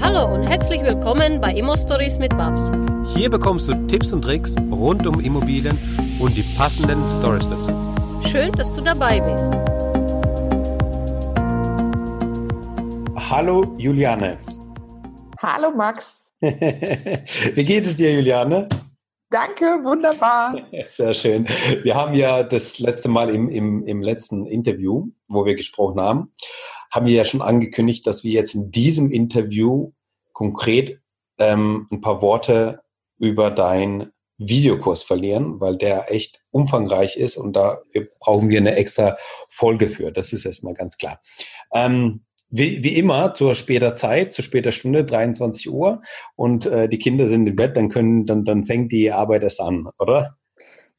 Hallo und herzlich willkommen bei Immo Stories mit Babs. Hier bekommst du Tipps und Tricks rund um Immobilien und die passenden Stories dazu. Schön, dass du dabei bist. Hallo Juliane. Hallo Max. Wie geht es dir, Juliane? Danke, wunderbar. Sehr schön. Wir haben ja das letzte Mal im, im, im letzten Interview, wo wir gesprochen haben, haben wir ja schon angekündigt, dass wir jetzt in diesem Interview konkret ähm, ein paar Worte über deinen Videokurs verlieren, weil der echt umfangreich ist und da brauchen wir eine extra Folge für. Das ist erstmal ganz klar. Ähm, wie, wie immer zur später Zeit, zu später Stunde, 23 Uhr und äh, die Kinder sind im Bett, dann können, dann, dann fängt die Arbeit erst an, oder?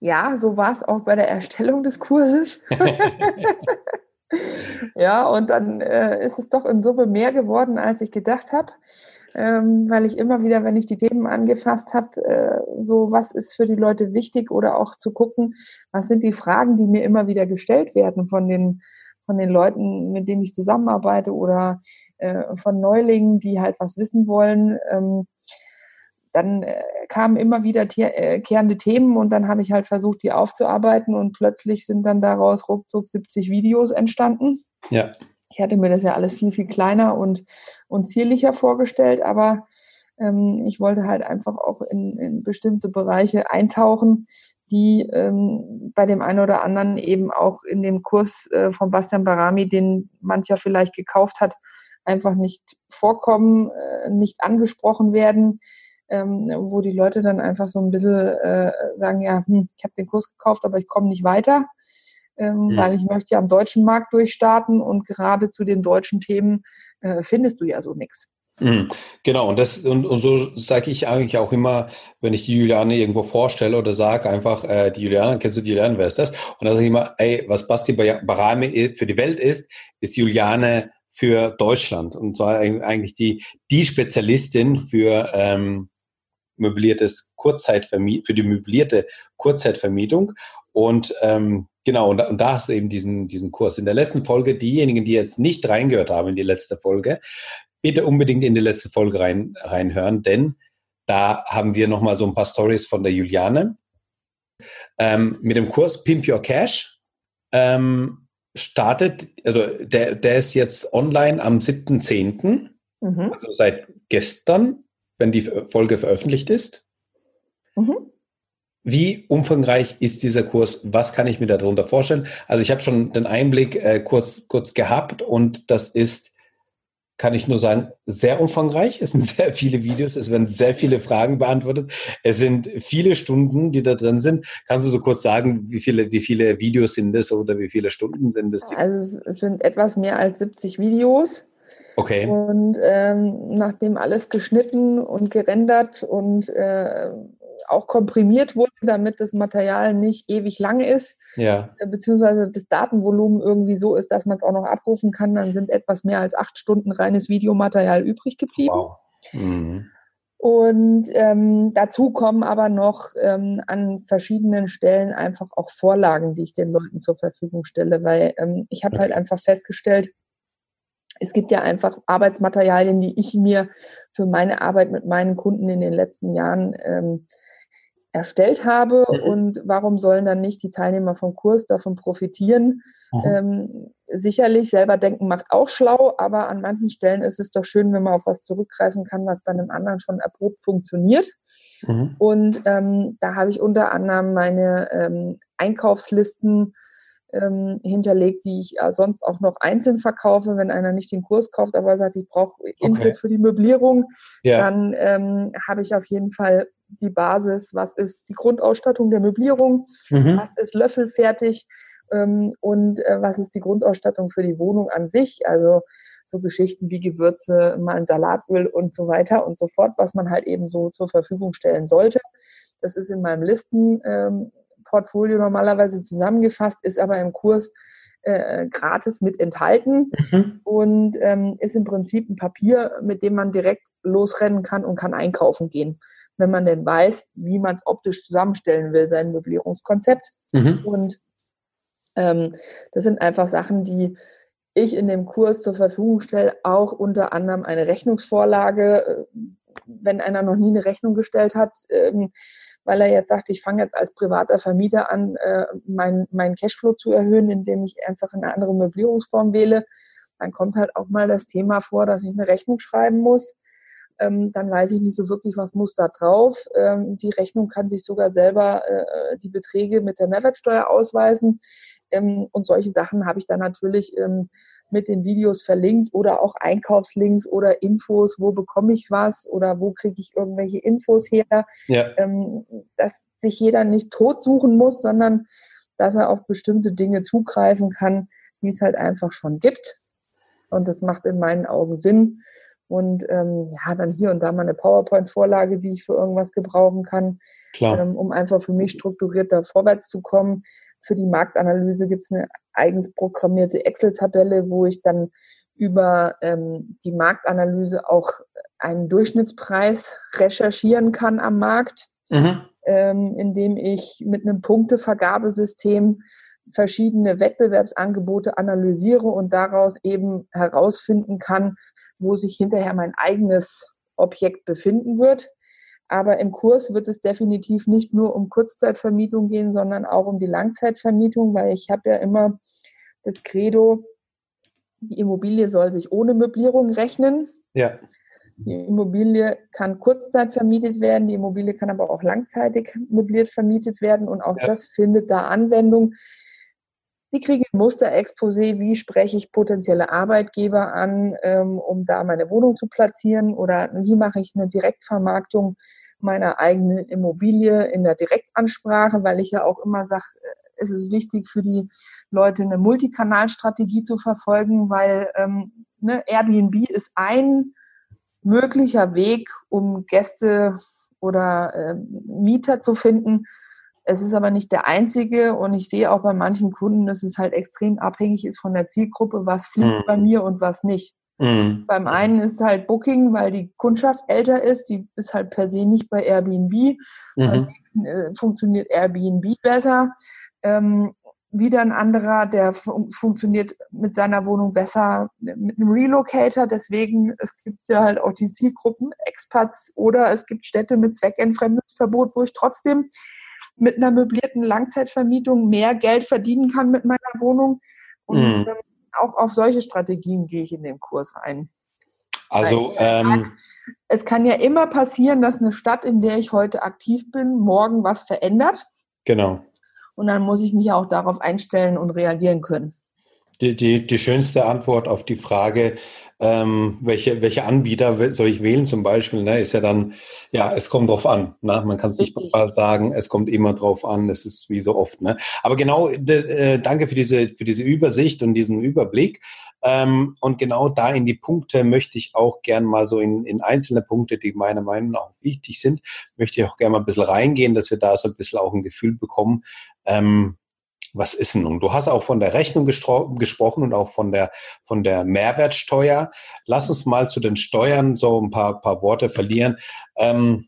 Ja, so war es auch bei der Erstellung des Kurses. ja, und dann äh, ist es doch in Summe mehr geworden, als ich gedacht habe. Ähm, weil ich immer wieder, wenn ich die Themen angefasst habe, äh, so was ist für die Leute wichtig oder auch zu gucken, was sind die Fragen, die mir immer wieder gestellt werden von den von den Leuten, mit denen ich zusammenarbeite oder äh, von Neulingen, die halt was wissen wollen. Ähm, dann äh, kamen immer wieder äh, kehrende Themen und dann habe ich halt versucht, die aufzuarbeiten und plötzlich sind dann daraus ruckzuck 70 Videos entstanden. Ja. Ich hatte mir das ja alles viel, viel kleiner und, und zierlicher vorgestellt, aber ähm, ich wollte halt einfach auch in, in bestimmte Bereiche eintauchen, die ähm, bei dem einen oder anderen eben auch in dem Kurs äh, von Bastian Barami, den mancher vielleicht gekauft hat, einfach nicht vorkommen, äh, nicht angesprochen werden, ähm, wo die Leute dann einfach so ein bisschen äh, sagen, ja, hm, ich habe den Kurs gekauft, aber ich komme nicht weiter, ähm, mhm. weil ich möchte ja am deutschen Markt durchstarten und gerade zu den deutschen Themen äh, findest du ja so nichts. Mhm. Genau, und das und, und so sage ich eigentlich auch immer, wenn ich die Juliane irgendwo vorstelle oder sage einfach, äh, die Juliane, kennst du die Juliane, wer ist das? Und dann sage ich immer, ey, was Basti Barame für die Welt ist, ist Juliane für Deutschland. Und zwar eigentlich die, die Spezialistin für ähm, möbliertes Kurzzeitvermietung, für die möblierte Kurzzeitvermietung. Und ähm, genau, und, und da hast du eben diesen, diesen Kurs. In der letzten Folge, diejenigen, die jetzt nicht reingehört haben in die letzte Folge, bitte unbedingt in die letzte Folge rein, reinhören, denn da haben wir nochmal so ein paar Stories von der Juliane. Ähm, mit dem Kurs Pimp Your Cash ähm, startet, also der, der ist jetzt online am 7.10., mhm. also seit gestern, wenn die Folge veröffentlicht ist. Mhm. Wie umfangreich ist dieser Kurs? Was kann ich mir darunter vorstellen? Also ich habe schon den Einblick äh, kurz, kurz gehabt und das ist kann ich nur sagen, sehr umfangreich. Es sind sehr viele Videos, es werden sehr viele Fragen beantwortet. Es sind viele Stunden, die da drin sind. Kannst du so kurz sagen, wie viele, wie viele Videos sind es oder wie viele Stunden sind es? Also es sind etwas mehr als 70 Videos. Okay. Und ähm, nachdem alles geschnitten und gerendert und äh, auch komprimiert wurde, damit das Material nicht ewig lang ist, ja. Äh, beziehungsweise das Datenvolumen irgendwie so ist, dass man es auch noch abrufen kann, dann sind etwas mehr als acht Stunden reines Videomaterial übrig geblieben. Wow. Mhm. Und ähm, dazu kommen aber noch ähm, an verschiedenen Stellen einfach auch Vorlagen, die ich den Leuten zur Verfügung stelle, weil ähm, ich habe okay. halt einfach festgestellt, es gibt ja einfach Arbeitsmaterialien, die ich mir für meine Arbeit mit meinen Kunden in den letzten Jahren ähm, erstellt habe mhm. und warum sollen dann nicht die Teilnehmer vom Kurs davon profitieren? Mhm. Ähm, sicherlich selber denken macht auch schlau, aber an manchen Stellen ist es doch schön, wenn man auf was zurückgreifen kann, was bei einem anderen schon erprobt funktioniert. Mhm. Und ähm, da habe ich unter anderem meine ähm, Einkaufslisten ähm, hinterlegt, die ich äh, sonst auch noch einzeln verkaufe, wenn einer nicht den Kurs kauft, aber sagt, ich brauche Input okay. für die Möblierung, ja. dann ähm, habe ich auf jeden Fall die Basis, was ist die Grundausstattung der Möblierung, mhm. was ist löffelfertig ähm, und äh, was ist die Grundausstattung für die Wohnung an sich, also so Geschichten wie Gewürze, mal ein Salatöl und so weiter und so fort, was man halt eben so zur Verfügung stellen sollte. Das ist in meinem Listenportfolio ähm, normalerweise zusammengefasst, ist aber im Kurs äh, gratis mit enthalten mhm. und ähm, ist im Prinzip ein Papier, mit dem man direkt losrennen kann und kann einkaufen gehen wenn man denn weiß, wie man es optisch zusammenstellen will, sein Möblierungskonzept. Mhm. Und ähm, das sind einfach Sachen, die ich in dem Kurs zur Verfügung stelle, auch unter anderem eine Rechnungsvorlage, äh, wenn einer noch nie eine Rechnung gestellt hat, ähm, weil er jetzt sagt, ich fange jetzt als privater Vermieter an, äh, meinen mein Cashflow zu erhöhen, indem ich einfach eine andere Möblierungsform wähle, dann kommt halt auch mal das Thema vor, dass ich eine Rechnung schreiben muss. Ähm, dann weiß ich nicht so wirklich, was muss da drauf. Ähm, die Rechnung kann sich sogar selber äh, die Beträge mit der Mehrwertsteuer ausweisen. Ähm, und solche Sachen habe ich dann natürlich ähm, mit den Videos verlinkt oder auch Einkaufslinks oder Infos, wo bekomme ich was oder wo kriege ich irgendwelche Infos her, ja. ähm, dass sich jeder nicht tot suchen muss, sondern dass er auf bestimmte Dinge zugreifen kann, die es halt einfach schon gibt. Und das macht in meinen Augen Sinn. Und ähm, ja, dann hier und da mal eine PowerPoint-Vorlage, die ich für irgendwas gebrauchen kann, ähm, um einfach für mich strukturierter vorwärts zu kommen. Für die Marktanalyse gibt es eine eigens programmierte Excel-Tabelle, wo ich dann über ähm, die Marktanalyse auch einen Durchschnittspreis recherchieren kann am Markt, mhm. ähm, indem ich mit einem Punktevergabesystem verschiedene Wettbewerbsangebote analysiere und daraus eben herausfinden kann, wo sich hinterher mein eigenes Objekt befinden wird. Aber im Kurs wird es definitiv nicht nur um Kurzzeitvermietung gehen, sondern auch um die Langzeitvermietung, weil ich habe ja immer das Credo, die Immobilie soll sich ohne Möblierung rechnen. Ja. Die Immobilie kann kurzzeit vermietet werden, die Immobilie kann aber auch langzeitig möbliert vermietet werden und auch ja. das findet da Anwendung. Sie kriegen ein Musterexposé, wie spreche ich potenzielle Arbeitgeber an, ähm, um da meine Wohnung zu platzieren oder wie mache ich eine Direktvermarktung meiner eigenen Immobilie in der Direktansprache, weil ich ja auch immer sage, äh, es ist wichtig für die Leute eine Multikanalstrategie zu verfolgen, weil ähm, ne, Airbnb ist ein möglicher Weg, um Gäste oder äh, Mieter zu finden. Es ist aber nicht der einzige und ich sehe auch bei manchen Kunden, dass es halt extrem abhängig ist von der Zielgruppe, was fliegt mhm. bei mir und was nicht. Mhm. Beim einen ist halt Booking, weil die Kundschaft älter ist, die ist halt per se nicht bei Airbnb. Mhm. Beim nächsten äh, funktioniert Airbnb besser. Ähm, wieder ein anderer, der fun funktioniert mit seiner Wohnung besser mit einem Relocator. Deswegen, es gibt ja halt auch die Zielgruppen Expats oder es gibt Städte mit Zweckentfremdungsverbot, wo ich trotzdem mit einer möblierten Langzeitvermietung mehr Geld verdienen kann mit meiner Wohnung. Und mhm. ähm, auch auf solche Strategien gehe ich in den Kurs ein. Also ähm, es kann ja immer passieren, dass eine Stadt, in der ich heute aktiv bin, morgen was verändert. Genau. Und dann muss ich mich auch darauf einstellen und reagieren können. Die, die, die schönste Antwort auf die Frage, ähm, welche, welche Anbieter soll ich wählen zum Beispiel, ne, ist ja dann, ja, es kommt drauf an. Ne? Man kann es nicht mal sagen, es kommt immer drauf an, es ist wie so oft. Ne? Aber genau, äh, danke für diese, für diese Übersicht und diesen Überblick. Ähm, und genau da in die Punkte möchte ich auch gern mal so in, in einzelne Punkte, die meiner Meinung nach wichtig sind, möchte ich auch gerne mal ein bisschen reingehen, dass wir da so ein bisschen auch ein Gefühl bekommen, ähm, was ist denn nun? Du hast auch von der Rechnung gesprochen und auch von der, von der Mehrwertsteuer. Lass uns mal zu den Steuern so ein paar, paar Worte verlieren. Ähm,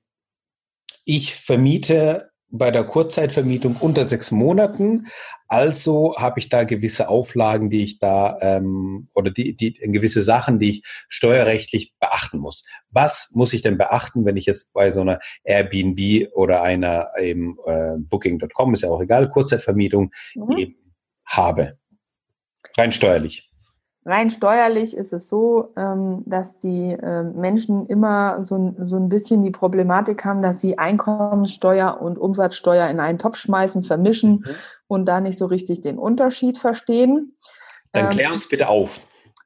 ich vermiete bei der Kurzzeitvermietung unter sechs Monaten. Also habe ich da gewisse Auflagen, die ich da ähm, oder die, die gewisse Sachen, die ich steuerrechtlich beachten muss. Was muss ich denn beachten, wenn ich jetzt bei so einer Airbnb oder einer eben äh, Booking.com ist ja auch egal Kurzzeitvermietung mhm. eben habe? Rein steuerlich. Rein steuerlich ist es so, ähm, dass die ähm, Menschen immer so, so ein bisschen die Problematik haben, dass sie Einkommenssteuer und Umsatzsteuer in einen Topf schmeißen, vermischen mhm. und da nicht so richtig den Unterschied verstehen. Dann ähm, klär uns bitte auf.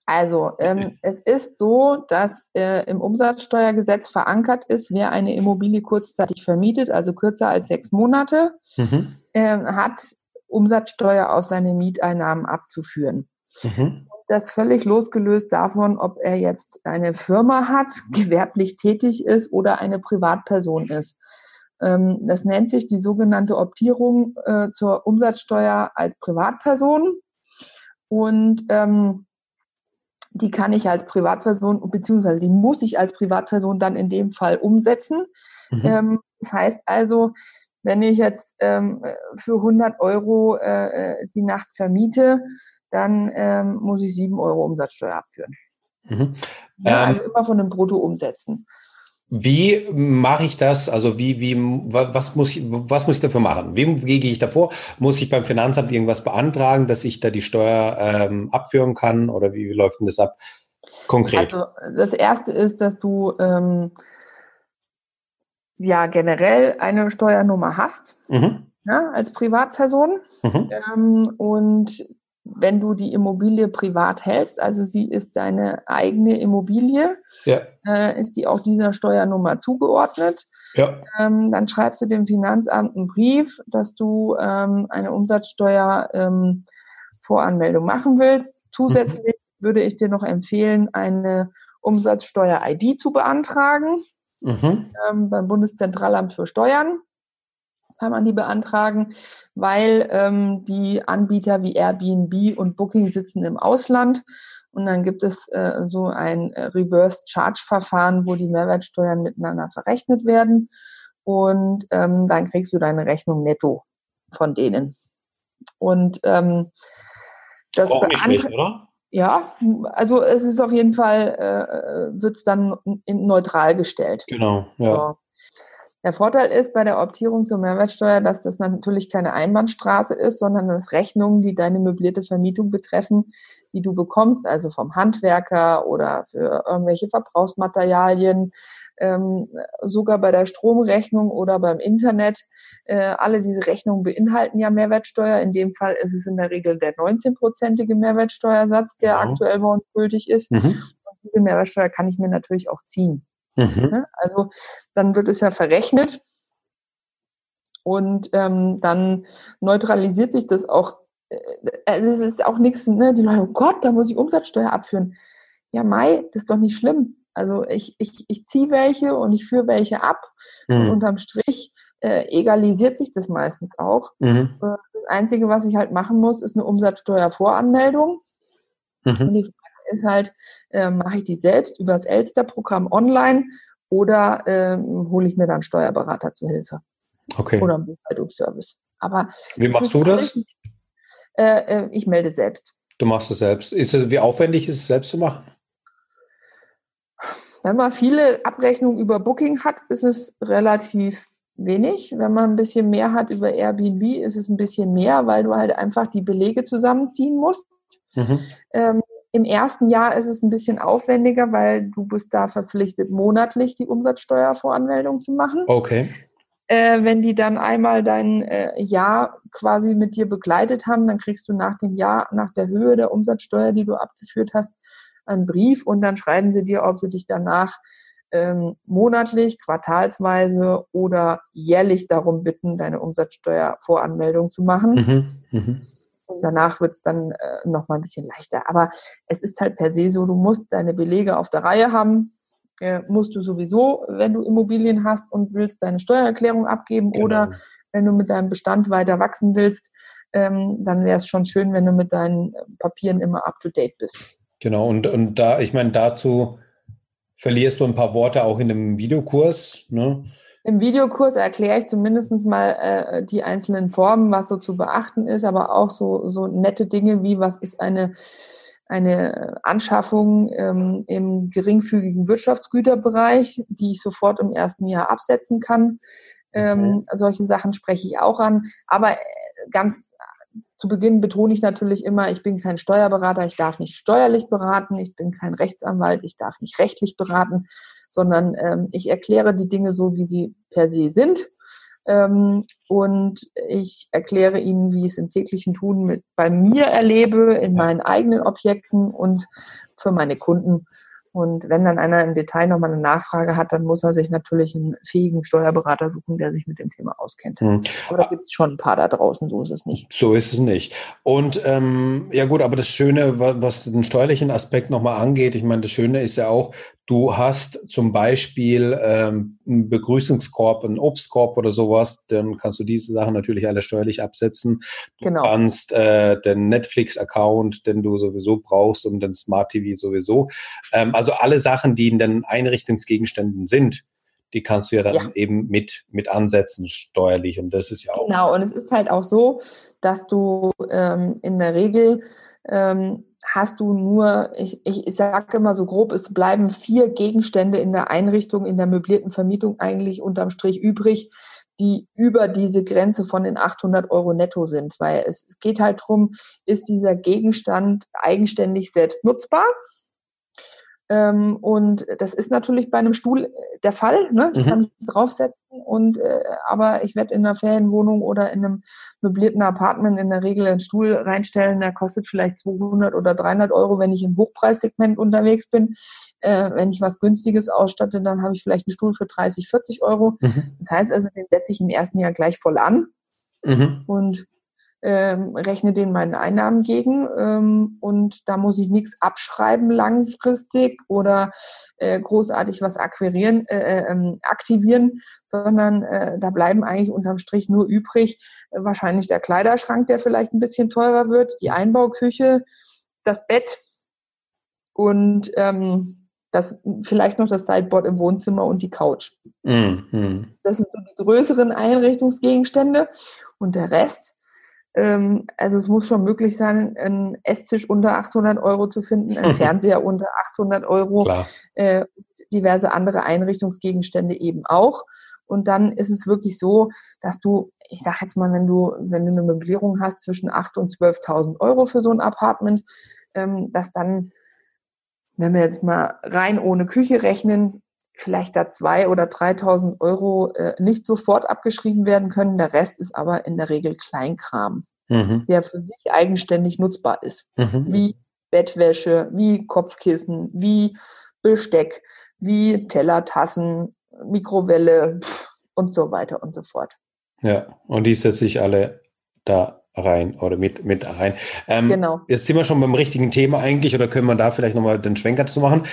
Also, ähm, es ist so, dass äh, im Umsatzsteuergesetz verankert ist, wer eine Immobilie kurzzeitig vermietet, also kürzer als sechs Monate, mhm. äh, hat Umsatzsteuer aus seinen Mieteinnahmen abzuführen. Mhm das völlig losgelöst davon, ob er jetzt eine Firma hat, gewerblich tätig ist oder eine Privatperson ist. Ähm, das nennt sich die sogenannte Optierung äh, zur Umsatzsteuer als Privatperson. Und ähm, die kann ich als Privatperson, beziehungsweise die muss ich als Privatperson dann in dem Fall umsetzen. Mhm. Ähm, das heißt also, wenn ich jetzt für 100 Euro äh, äh, die Nacht vermiete, dann ähm, muss ich sieben Euro Umsatzsteuer abführen. Mhm. Ja, also ähm, immer von den Bruttoumsätzen. Wie mache ich das? Also wie, wie, was muss ich, was muss ich dafür machen? Wem gehe ich davor? Muss ich beim Finanzamt irgendwas beantragen, dass ich da die Steuer ähm, abführen kann? Oder wie, wie läuft denn das ab konkret? Also das erste ist, dass du ähm, ja generell eine Steuernummer hast. Mhm. Ja, als Privatperson. Mhm. Ähm, und wenn du die Immobilie privat hältst, also sie ist deine eigene Immobilie, ja. äh, ist die auch dieser Steuernummer zugeordnet. Ja. Ähm, dann schreibst du dem Finanzamt einen Brief, dass du ähm, eine Umsatzsteuervoranmeldung ähm, machen willst. Zusätzlich mhm. würde ich dir noch empfehlen, eine Umsatzsteuer-ID zu beantragen mhm. ähm, beim Bundeszentralamt für Steuern kann man die beantragen, weil ähm, die Anbieter wie Airbnb und Booking sitzen im Ausland. Und dann gibt es äh, so ein äh, Reverse Charge Verfahren, wo die Mehrwertsteuern miteinander verrechnet werden. Und ähm, dann kriegst du deine Rechnung netto von denen. Und ähm, das auch nicht schlecht, oder? Ja, also es ist auf jeden Fall, äh, wird es dann in, neutral gestellt. Genau, ja. So. Der Vorteil ist bei der Optierung zur Mehrwertsteuer, dass das natürlich keine Einbahnstraße ist, sondern dass Rechnungen, die deine möblierte Vermietung betreffen, die du bekommst, also vom Handwerker oder für irgendwelche Verbrauchsmaterialien, ähm, sogar bei der Stromrechnung oder beim Internet. Äh, alle diese Rechnungen beinhalten ja Mehrwertsteuer. In dem Fall ist es in der Regel der 19-prozentige Mehrwertsteuersatz, der genau. aktuell bei uns gültig ist. Mhm. Und diese Mehrwertsteuer kann ich mir natürlich auch ziehen. Mhm. Ne? Also dann wird es ja verrechnet und ähm, dann neutralisiert sich das auch. Äh, also es ist auch nichts, ne? die Leute, oh Gott, da muss ich Umsatzsteuer abführen. Ja, Mai, das ist doch nicht schlimm. Also ich, ich, ich ziehe welche und ich führe welche ab. Mhm. Und unterm Strich äh, egalisiert sich das meistens auch. Mhm. Äh, das Einzige, was ich halt machen muss, ist eine Umsatzsteuervoranmeldung. Mhm. Und die ist halt, äh, mache ich die selbst über das Elster-Programm online oder ähm, hole ich mir dann Steuerberater zu Hilfe. Okay. Oder einen Buchhaltungsservice. Aber wie machst du das? Äh, äh, ich melde selbst. Du machst es selbst. Ist es, wie aufwendig ist es selbst zu machen? Wenn man viele Abrechnungen über Booking hat, ist es relativ wenig. Wenn man ein bisschen mehr hat über Airbnb, ist es ein bisschen mehr, weil du halt einfach die Belege zusammenziehen musst. Mhm. Ähm, im ersten Jahr ist es ein bisschen aufwendiger, weil du bist da verpflichtet, monatlich die Umsatzsteuervoranmeldung zu machen. Okay. Äh, wenn die dann einmal dein äh, Jahr quasi mit dir begleitet haben, dann kriegst du nach dem Jahr, nach der Höhe der Umsatzsteuer, die du abgeführt hast, einen Brief und dann schreiben sie dir, ob sie dich danach ähm, monatlich, quartalsweise oder jährlich darum bitten, deine Umsatzsteuervoranmeldung zu machen. Mhm, mh. Und danach wird es dann äh, noch mal ein bisschen leichter. Aber es ist halt per se so, du musst deine Belege auf der Reihe haben. Äh, musst du sowieso, wenn du Immobilien hast und willst deine Steuererklärung abgeben genau. oder wenn du mit deinem Bestand weiter wachsen willst, ähm, dann wäre es schon schön, wenn du mit deinen Papieren immer up to date bist. Genau, und, und da, ich meine, dazu verlierst du ein paar Worte auch in einem Videokurs. Ne? Im Videokurs erkläre ich zumindest mal äh, die einzelnen Formen, was so zu beachten ist, aber auch so, so nette Dinge wie, was ist eine, eine Anschaffung ähm, im geringfügigen Wirtschaftsgüterbereich, die ich sofort im ersten Jahr absetzen kann. Ähm, okay. Solche Sachen spreche ich auch an. Aber äh, ganz zu Beginn betone ich natürlich immer, ich bin kein Steuerberater, ich darf nicht steuerlich beraten, ich bin kein Rechtsanwalt, ich darf nicht rechtlich beraten, sondern ähm, ich erkläre die Dinge so, wie sie per se sind. Ähm, und ich erkläre Ihnen, wie ich es im täglichen Tun mit, bei mir erlebe, in meinen eigenen Objekten und für meine Kunden. Und wenn dann einer im Detail nochmal eine Nachfrage hat, dann muss er sich natürlich einen fähigen Steuerberater suchen, der sich mit dem Thema auskennt. Mhm. Aber da gibt es schon ein paar da draußen, so ist es nicht. So ist es nicht. Und ähm, ja gut, aber das Schöne, was den steuerlichen Aspekt nochmal angeht, ich meine, das Schöne ist ja auch, Du hast zum Beispiel ähm, einen Begrüßungskorb, einen Obstkorb oder sowas, dann kannst du diese Sachen natürlich alle steuerlich absetzen. Du genau. kannst äh, den Netflix-Account, den du sowieso brauchst und den Smart TV sowieso. Ähm, also alle Sachen, die in den Einrichtungsgegenständen sind, die kannst du ja dann ja. eben mit, mit ansetzen steuerlich. Und das ist ja auch. Genau, und es ist halt auch so, dass du ähm, in der Regel ähm, hast du nur, ich, ich, ich sage immer so grob, es bleiben vier Gegenstände in der Einrichtung, in der möblierten Vermietung eigentlich unterm Strich übrig, die über diese Grenze von den 800 Euro netto sind, weil es, es geht halt drum, ist dieser Gegenstand eigenständig selbst nutzbar? Ähm, und das ist natürlich bei einem Stuhl äh, der Fall. Ne? Ich mhm. kann mich draufsetzen und äh, aber ich werde in einer Ferienwohnung oder in einem möblierten Apartment in der Regel einen Stuhl reinstellen, der kostet vielleicht 200 oder 300 Euro, wenn ich im Hochpreissegment unterwegs bin. Äh, wenn ich was Günstiges ausstatte, dann habe ich vielleicht einen Stuhl für 30, 40 Euro. Mhm. Das heißt also, den setze ich im ersten Jahr gleich voll an. Mhm. Und ähm, rechne den meinen Einnahmen gegen ähm, und da muss ich nichts abschreiben langfristig oder äh, großartig was akquirieren, äh, äh, ähm, aktivieren, sondern äh, da bleiben eigentlich unterm Strich nur übrig äh, wahrscheinlich der Kleiderschrank, der vielleicht ein bisschen teurer wird, die Einbauküche, das Bett und ähm, das, vielleicht noch das Sideboard im Wohnzimmer und die Couch. Mhm. Das sind so die größeren Einrichtungsgegenstände und der Rest also es muss schon möglich sein, einen Esstisch unter 800 Euro zu finden, einen Fernseher unter 800 Euro, äh, diverse andere Einrichtungsgegenstände eben auch. Und dann ist es wirklich so, dass du, ich sag jetzt mal, wenn du, wenn du eine Möblierung hast zwischen 8.000 und 12.000 Euro für so ein Apartment, ähm, dass dann, wenn wir jetzt mal rein ohne Küche rechnen, vielleicht da 2.000 oder 3.000 Euro äh, nicht sofort abgeschrieben werden können. Der Rest ist aber in der Regel Kleinkram, mhm. der für sich eigenständig nutzbar ist. Mhm. Wie Bettwäsche, wie Kopfkissen, wie Besteck, wie Teller, Tassen, Mikrowelle und so weiter und so fort. Ja, und die setze ich alle da rein oder mit, mit rein. Ähm, genau. Jetzt sind wir schon beim richtigen Thema eigentlich oder können wir da vielleicht nochmal den Schwenker zu machen.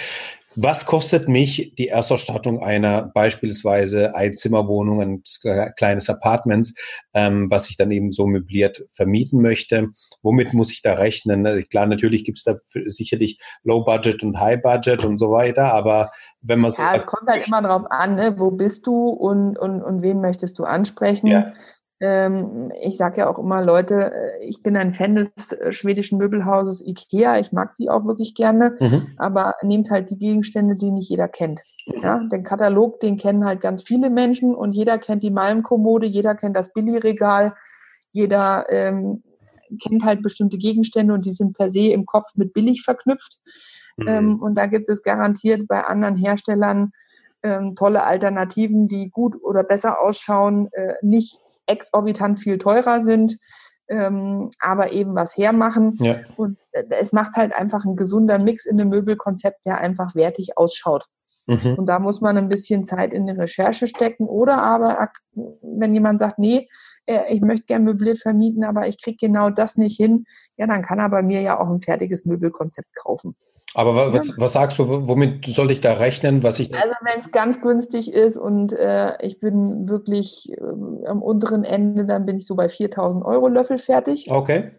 Was kostet mich die Erstausstattung einer beispielsweise Einzimmerwohnung, eines kleines Apartments, ähm, was ich dann eben so möbliert vermieten möchte? Womit muss ich da rechnen? Also klar, natürlich gibt es da sicherlich Low Budget und High Budget und so weiter, aber wenn man so. Ja, es kommt halt immer drauf an, ne? wo bist du und, und, und wen möchtest du ansprechen? Ja. Ähm, ich sage ja auch immer, Leute, äh, ich bin ein Fan des äh, schwedischen Möbelhauses IKEA. Ich mag die auch wirklich gerne, mhm. aber nehmt halt die Gegenstände, die nicht jeder kennt. Ja, den Katalog, den kennen halt ganz viele Menschen und jeder kennt die Malmkommode, jeder kennt das Billigregal, jeder ähm, kennt halt bestimmte Gegenstände und die sind per se im Kopf mit billig verknüpft. Mhm. Ähm, und da gibt es garantiert bei anderen Herstellern ähm, tolle Alternativen, die gut oder besser ausschauen, äh, nicht exorbitant viel teurer sind, ähm, aber eben was hermachen. Ja. Und äh, es macht halt einfach ein gesunder Mix in dem Möbelkonzept, der einfach wertig ausschaut. Mhm. Und da muss man ein bisschen Zeit in die Recherche stecken. Oder aber, wenn jemand sagt, nee, äh, ich möchte gerne möbliert vermieten, aber ich kriege genau das nicht hin, ja, dann kann er bei mir ja auch ein fertiges Möbelkonzept kaufen. Aber was, was sagst du, womit soll ich da rechnen, was ich Also wenn es ganz günstig ist und äh, ich bin wirklich äh, am unteren Ende, dann bin ich so bei 4.000 Euro Löffel fertig. Okay.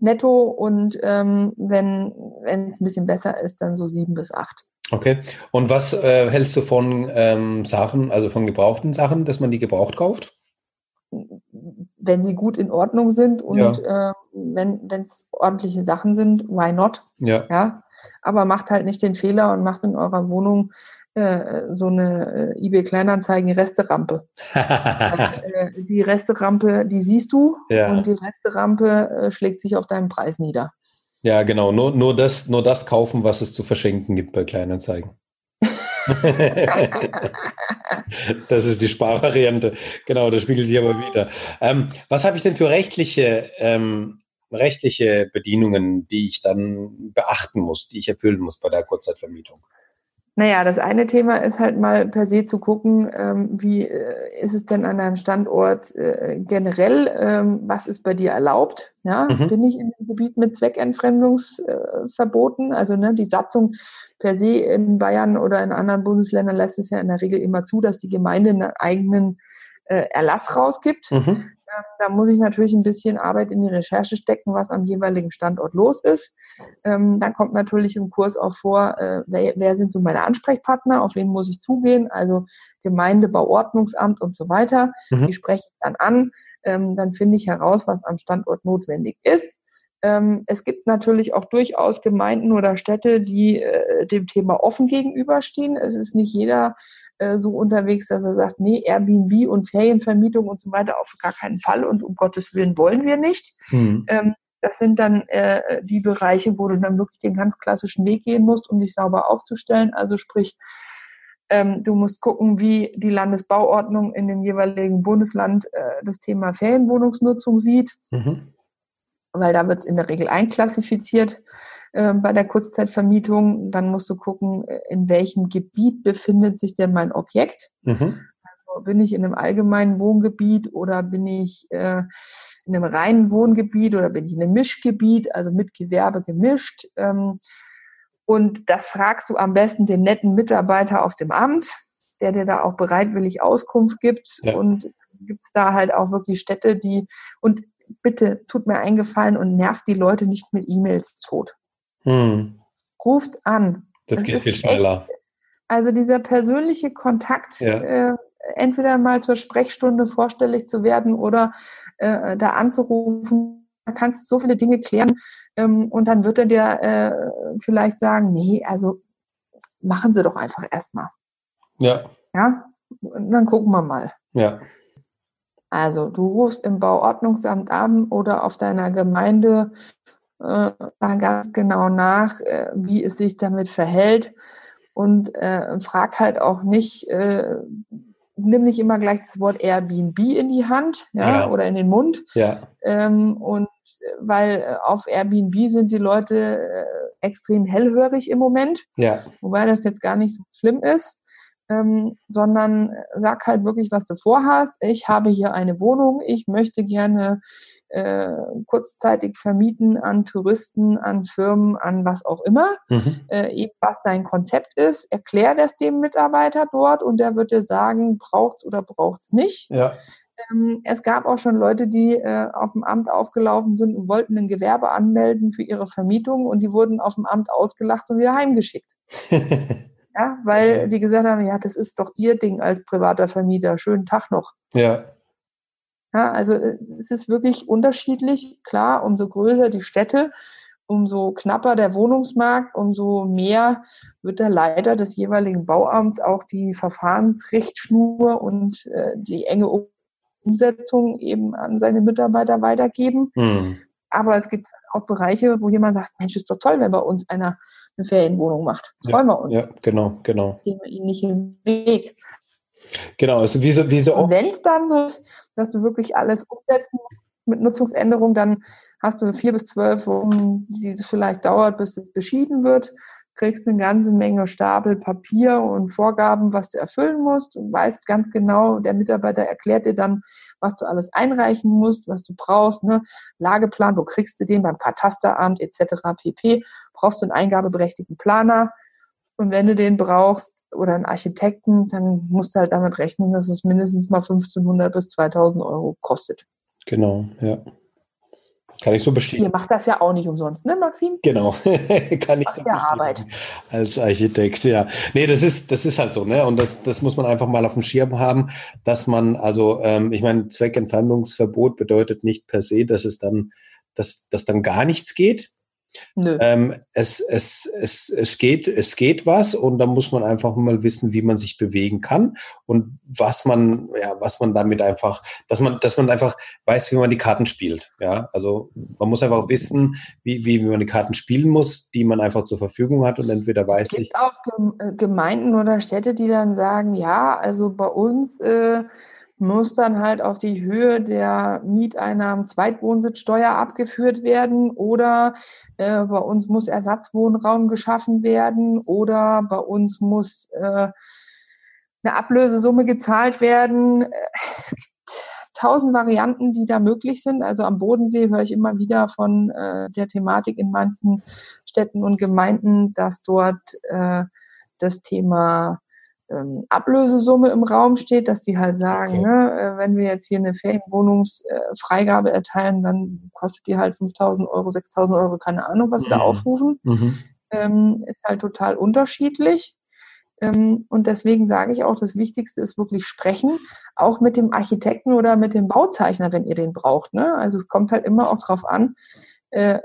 Netto und ähm, wenn es ein bisschen besser ist, dann so sieben bis acht. Okay. Und was äh, hältst du von ähm, Sachen, also von gebrauchten Sachen, dass man die gebraucht kauft? Wenn sie gut in Ordnung sind und ja. äh, wenn es ordentliche Sachen sind, why not? Ja. ja. Aber macht halt nicht den Fehler und macht in eurer Wohnung äh, so eine äh, eBay Kleinanzeigen Resterampe. äh, die Resterampe, die siehst du ja. und die Resterampe äh, schlägt sich auf deinen Preis nieder. Ja, genau. Nur, nur, das, nur das kaufen, was es zu verschenken gibt bei Kleinanzeigen. das ist die Sparvariante. Genau, das spiegelt sich aber wieder. Ähm, was habe ich denn für rechtliche, ähm, rechtliche Bedienungen, die ich dann beachten muss, die ich erfüllen muss bei der Kurzzeitvermietung? Naja, das eine Thema ist halt mal per se zu gucken, ähm, wie äh, ist es denn an deinem Standort äh, generell, ähm, was ist bei dir erlaubt? Ja, mhm. bin ich in dem Gebiet mit Zweckentfremdungsverboten? Äh, also ne, die Satzung per se in Bayern oder in anderen Bundesländern lässt es ja in der Regel immer zu, dass die Gemeinde einen eigenen äh, Erlass rausgibt. Mhm. Da muss ich natürlich ein bisschen Arbeit in die Recherche stecken, was am jeweiligen Standort los ist. Ähm, dann kommt natürlich im Kurs auch vor, äh, wer, wer sind so meine Ansprechpartner, auf wen muss ich zugehen, also Gemeinde, Bauordnungsamt und so weiter. Mhm. Die spreche ich dann an. Ähm, dann finde ich heraus, was am Standort notwendig ist. Ähm, es gibt natürlich auch durchaus Gemeinden oder Städte, die äh, dem Thema offen gegenüberstehen. Es ist nicht jeder äh, so unterwegs, dass er sagt, nee, Airbnb und Ferienvermietung und so weiter auf gar keinen Fall und um Gottes Willen wollen wir nicht. Mhm. Ähm, das sind dann äh, die Bereiche, wo du dann wirklich den ganz klassischen Weg gehen musst, um dich sauber aufzustellen. Also sprich, ähm, du musst gucken, wie die Landesbauordnung in dem jeweiligen Bundesland äh, das Thema Ferienwohnungsnutzung sieht. Mhm weil da wird es in der Regel einklassifiziert äh, bei der Kurzzeitvermietung. Dann musst du gucken, äh, in welchem Gebiet befindet sich denn mein Objekt. Mhm. Also bin ich in einem allgemeinen Wohngebiet oder bin ich äh, in einem reinen Wohngebiet oder bin ich in einem Mischgebiet, also mit Gewerbe gemischt. Ähm, und das fragst du am besten den netten Mitarbeiter auf dem Amt, der dir da auch bereitwillig Auskunft gibt. Ja. Und gibt es da halt auch wirklich Städte, die, und bitte tut mir eingefallen und nervt die Leute nicht mit E-Mails tot. Hm. Ruft an. Das, das geht viel schneller. Echt, also dieser persönliche Kontakt, ja. äh, entweder mal zur Sprechstunde vorstellig zu werden oder äh, da anzurufen, da kannst du so viele Dinge klären ähm, und dann wird er dir äh, vielleicht sagen, nee, also machen Sie doch einfach erstmal. Ja. Ja, und dann gucken wir mal. Ja. Also du rufst im Bauordnungsamt an oder auf deiner Gemeinde äh, ganz genau nach, äh, wie es sich damit verhält und äh, frag halt auch nicht, äh, nimm nicht immer gleich das Wort Airbnb in die Hand ja, ja. oder in den Mund. Ja. Ähm, und weil äh, auf Airbnb sind die Leute äh, extrem hellhörig im Moment, ja. wobei das jetzt gar nicht so schlimm ist ähm, sondern sag halt wirklich, was du vorhast. Ich habe hier eine Wohnung, ich möchte gerne äh, kurzzeitig vermieten an Touristen, an Firmen, an was auch immer, mhm. äh, was dein Konzept ist. Erklär das dem Mitarbeiter dort und der wird dir sagen, braucht's oder braucht's nicht. Ja. Ähm, es gab auch schon Leute, die äh, auf dem Amt aufgelaufen sind und wollten ein Gewerbe anmelden für ihre Vermietung und die wurden auf dem Amt ausgelacht und wieder heimgeschickt. Ja, weil die gesagt haben, ja, das ist doch ihr Ding als privater Vermieter. Schönen Tag noch. Ja. Ja, also äh, es ist wirklich unterschiedlich. Klar, umso größer die Städte, umso knapper der Wohnungsmarkt, umso mehr wird der Leiter des jeweiligen Bauamts auch die Verfahrensrichtschnur und äh, die enge Umsetzung eben an seine Mitarbeiter weitergeben. Hm. Aber es gibt auch Bereiche, wo jemand sagt, Mensch, ist doch toll, wenn bei uns einer eine Ferienwohnung macht. Freuen ja, wir uns. Ja, genau, genau. Gehen wir ihnen nicht im Weg. Genau, also wie so, wie so Wenn es dann so ist, dass du wirklich alles umsetzen mit Nutzungsänderung, dann hast du vier bis zwölf Wochen, die es vielleicht dauert, bis es beschieden wird kriegst eine ganze Menge Stapel Papier und Vorgaben, was du erfüllen musst. Du weißt ganz genau, der Mitarbeiter erklärt dir dann, was du alles einreichen musst, was du brauchst. Ne? Lageplan, wo kriegst du den beim Katasteramt etc. pp. Brauchst du einen eingabeberechtigten Planer. Und wenn du den brauchst oder einen Architekten, dann musst du halt damit rechnen, dass es mindestens mal 1500 bis 2000 Euro kostet. Genau, ja. Kann ich so bestätigen. Ihr macht das ja auch nicht umsonst, ne, Maxim? Genau, kann ich so ja Arbeit. Als Architekt, ja. Nee, das ist, das ist halt so, ne? Und das, das muss man einfach mal auf dem Schirm haben, dass man, also, ähm, ich meine, Zweckentfernungsverbot bedeutet nicht per se, dass es dann, dass, dass dann gar nichts geht. Ähm, es, es, es, es, geht, es geht was und da muss man einfach mal wissen, wie man sich bewegen kann und was man, ja, was man damit einfach, dass man, dass man einfach weiß, wie man die Karten spielt. Ja, also man muss einfach wissen, wie, wie, wie man die Karten spielen muss, die man einfach zur Verfügung hat und entweder weiß ich. Es gibt auch äh, Gemeinden oder Städte, die dann sagen, ja, also bei uns äh, muss dann halt auf die Höhe der Mieteinnahmen Zweitwohnsitzsteuer abgeführt werden oder äh, bei uns muss Ersatzwohnraum geschaffen werden oder bei uns muss äh, eine Ablösesumme gezahlt werden. Es gibt tausend Varianten, die da möglich sind. Also am Bodensee höre ich immer wieder von äh, der Thematik in manchen Städten und Gemeinden, dass dort äh, das Thema ähm, Ablösesumme im Raum steht, dass die halt sagen, okay. ne, äh, wenn wir jetzt hier eine Ferienwohnungsfreigabe äh, erteilen, dann kostet die halt 5.000 Euro, 6.000 Euro, keine Ahnung, was sie mhm. da aufrufen. Mhm. Ähm, ist halt total unterschiedlich. Ähm, und deswegen sage ich auch, das Wichtigste ist wirklich sprechen, auch mit dem Architekten oder mit dem Bauzeichner, wenn ihr den braucht. Ne? Also es kommt halt immer auch drauf an, äh,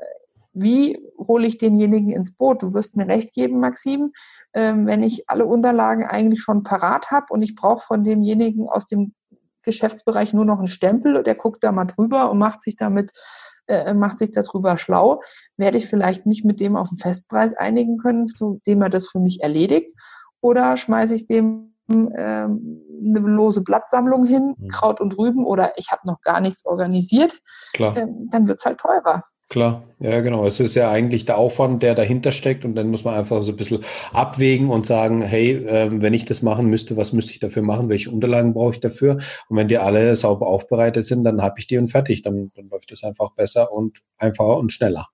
wie hole ich denjenigen ins Boot? Du wirst mir recht geben, Maxim, wenn ich alle Unterlagen eigentlich schon parat habe und ich brauche von demjenigen aus dem Geschäftsbereich nur noch einen Stempel, der guckt da mal drüber und macht sich damit äh, macht sich darüber schlau, werde ich vielleicht nicht mit dem auf den Festpreis einigen können, zu dem er das für mich erledigt, oder schmeiße ich dem ähm, eine lose Blattsammlung hin, mhm. Kraut und Rüben, oder ich habe noch gar nichts organisiert. Ähm, dann wird es halt teurer. Klar, ja genau. Es ist ja eigentlich der Aufwand, der dahinter steckt und dann muss man einfach so ein bisschen abwägen und sagen, hey, äh, wenn ich das machen müsste, was müsste ich dafür machen? Welche Unterlagen brauche ich dafür? Und wenn die alle sauber aufbereitet sind, dann habe ich die und fertig. Dann, dann läuft es einfach besser und einfacher und schneller.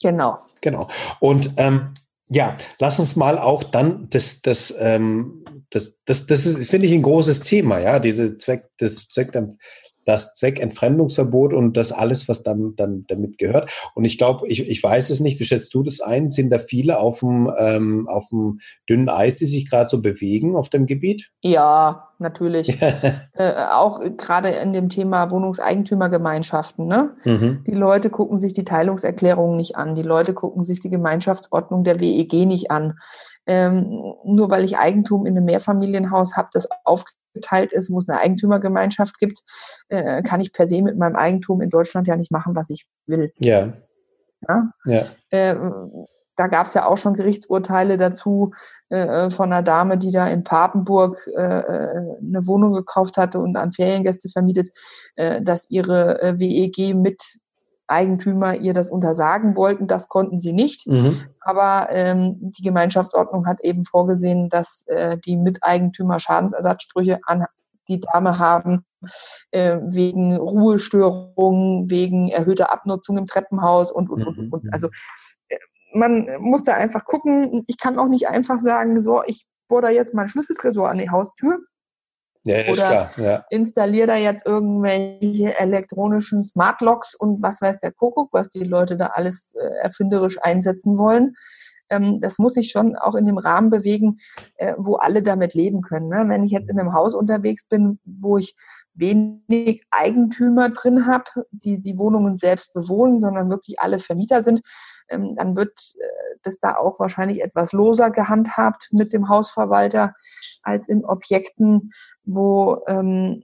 Genau. Genau. Und ähm, ja, lass uns mal auch dann das, das, ähm, das, das, das ist, finde ich, ein großes Thema, ja, diese Zweck, das Zweck, das Zweckentfremdungsverbot und das alles, was dann, dann damit gehört. Und ich glaube, ich, ich weiß es nicht, wie schätzt du das ein? Sind da viele auf dem, ähm, auf dem dünnen Eis, die sich gerade so bewegen auf dem Gebiet? Ja, natürlich. äh, auch gerade in dem Thema Wohnungseigentümergemeinschaften. Ne? Mhm. Die Leute gucken sich die Teilungserklärungen nicht an. Die Leute gucken sich die Gemeinschaftsordnung der WEG nicht an. Ähm, nur weil ich Eigentum in einem Mehrfamilienhaus habe, das auf geteilt ist, wo es eine Eigentümergemeinschaft gibt, äh, kann ich per se mit meinem Eigentum in Deutschland ja nicht machen, was ich will. Ja. ja? ja. Äh, da gab es ja auch schon Gerichtsurteile dazu äh, von einer Dame, die da in Papenburg äh, äh eine Wohnung gekauft hatte und an Feriengäste vermietet, äh, dass ihre äh, WEG mit Eigentümer ihr das untersagen wollten. Das konnten sie nicht. Mhm. Aber ähm, die Gemeinschaftsordnung hat eben vorgesehen, dass äh, die Miteigentümer Schadensersatzsprüche an die Dame haben, äh, wegen Ruhestörungen, wegen erhöhter Abnutzung im Treppenhaus und, und, und, und. Mhm. Also äh, man muss da einfach gucken. Ich kann auch nicht einfach sagen, so, ich bohre da jetzt meinen Schlüsseltresor an die Haustür ja, ist Oder klar. Ja. installiere da jetzt irgendwelche elektronischen Smart Locks und was weiß der Kuckuck, was die Leute da alles äh, erfinderisch einsetzen wollen. Ähm, das muss sich schon auch in dem Rahmen bewegen, äh, wo alle damit leben können. Ne? Wenn ich jetzt in einem Haus unterwegs bin, wo ich wenig Eigentümer drin habe, die die Wohnungen selbst bewohnen, sondern wirklich alle Vermieter sind, ähm, dann wird äh, das da auch wahrscheinlich etwas loser gehandhabt mit dem Hausverwalter als in Objekten, wo ähm,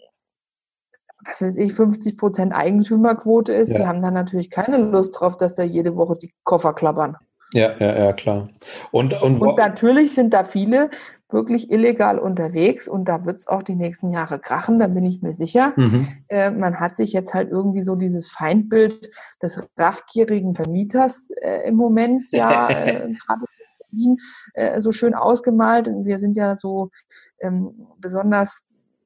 was weiß ich, 50 Prozent Eigentümerquote ist. Ja. Die haben dann natürlich keine Lust drauf, dass da jede Woche die Koffer klappern. Ja, ja, ja, klar. Und, und, und natürlich sind da viele, wirklich illegal unterwegs und da wird es auch die nächsten Jahre krachen, da bin ich mir sicher. Mhm. Äh, man hat sich jetzt halt irgendwie so dieses Feindbild des raffgierigen Vermieters äh, im Moment ja äh, gerade in Berlin äh, so schön ausgemalt. Wir sind ja so ähm, besonders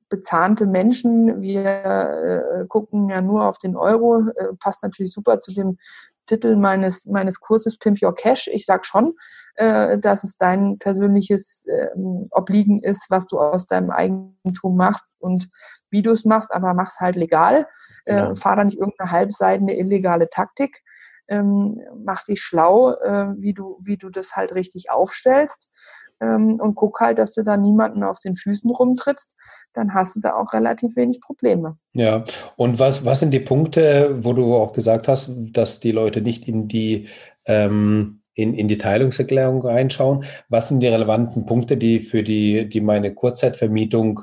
bezahnte Menschen. Wir äh, gucken ja nur auf den Euro. Äh, passt natürlich super zu dem Titel meines, meines Kurses Pimp Your Cash. Ich sag schon, äh, dass es dein persönliches äh, Obliegen ist, was du aus deinem Eigentum machst und wie du es machst, aber mach's halt legal. Äh, ja. Fahr da nicht irgendeine halbseidene illegale Taktik. Ähm, mach dich schlau, äh, wie, du, wie du das halt richtig aufstellst ähm, und guck halt, dass du da niemanden auf den Füßen rumtrittst, dann hast du da auch relativ wenig Probleme. Ja, und was, was sind die Punkte, wo du auch gesagt hast, dass die Leute nicht in die ähm, in, in die Teilungserklärung reinschauen. Was sind die relevanten Punkte, die für die, die meine Kurzzeitvermietung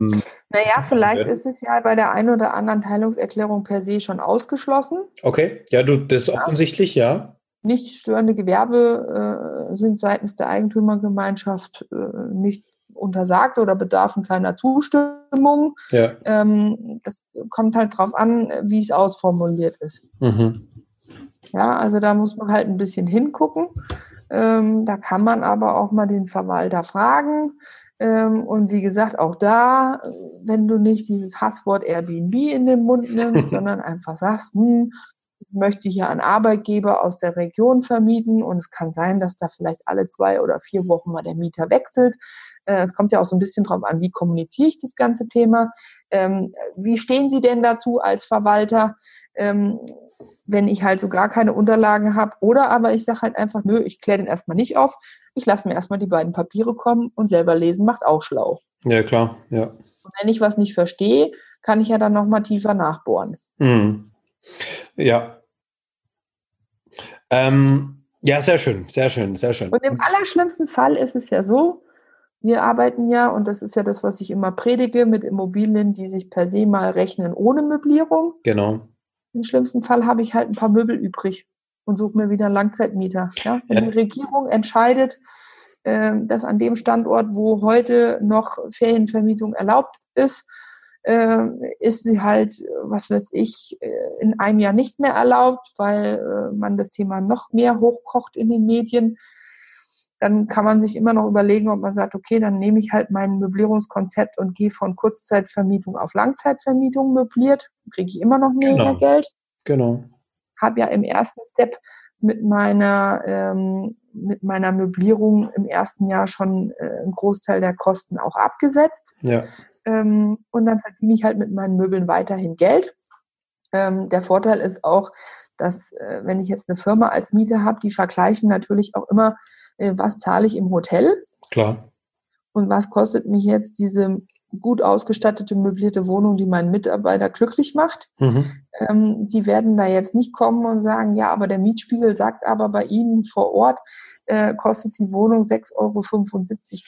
hm, naja, vielleicht ist es ja bei der einen oder anderen Teilungserklärung per se schon ausgeschlossen. Okay, ja, du, das ist offensichtlich, ja nicht störende Gewerbe äh, sind seitens der Eigentümergemeinschaft äh, nicht untersagt oder bedarfen keiner Zustimmung. Ja. Ähm, das kommt halt drauf an, wie es ausformuliert ist. Mhm. Ja, also da muss man halt ein bisschen hingucken. Ähm, da kann man aber auch mal den Verwalter fragen. Ähm, und wie gesagt, auch da, wenn du nicht dieses Hasswort Airbnb in den Mund nimmst, sondern einfach sagst, hm, möchte hier einen Arbeitgeber aus der Region vermieten und es kann sein, dass da vielleicht alle zwei oder vier Wochen mal der Mieter wechselt. Äh, es kommt ja auch so ein bisschen drauf an, wie kommuniziere ich das ganze Thema. Ähm, wie stehen Sie denn dazu als Verwalter, ähm, wenn ich halt so gar keine Unterlagen habe? Oder aber ich sage halt einfach, nö, ich kläre den erstmal nicht auf. Ich lasse mir erstmal die beiden Papiere kommen und selber lesen macht auch schlau. Ja, klar, ja. Und wenn ich was nicht verstehe, kann ich ja dann nochmal tiefer nachbohren. Mhm. Ja. Ähm, ja, sehr schön, sehr schön, sehr schön. Und im allerschlimmsten Fall ist es ja so, wir arbeiten ja, und das ist ja das, was ich immer predige, mit Immobilien, die sich per se mal rechnen ohne Möblierung. Genau. Im schlimmsten Fall habe ich halt ein paar Möbel übrig und suche mir wieder einen Langzeitmieter. Ja? Wenn ja. die Regierung entscheidet, äh, dass an dem Standort, wo heute noch Ferienvermietung erlaubt ist, äh, ist sie halt, was weiß ich, äh, in einem Jahr nicht mehr erlaubt, weil äh, man das Thema noch mehr hochkocht in den Medien dann kann man sich immer noch überlegen, ob man sagt, okay, dann nehme ich halt mein Möblierungskonzept und gehe von Kurzzeitvermietung auf Langzeitvermietung möbliert, kriege ich immer noch mehr genau. Geld. Genau. Habe ja im ersten Step mit meiner ähm, mit meiner Möblierung im ersten Jahr schon äh, einen Großteil der Kosten auch abgesetzt. Ja. Ähm, und dann verdiene ich halt mit meinen Möbeln weiterhin Geld. Ähm, der Vorteil ist auch, dass äh, wenn ich jetzt eine Firma als Miete habe, die vergleichen natürlich auch immer, äh, was zahle ich im Hotel? Klar. Und was kostet mich jetzt diese gut ausgestattete, möblierte Wohnung, die meinen Mitarbeiter glücklich macht. Mhm. Ähm, die werden da jetzt nicht kommen und sagen, ja, aber der Mietspiegel sagt aber bei Ihnen vor Ort, äh, kostet die Wohnung 6,75 Euro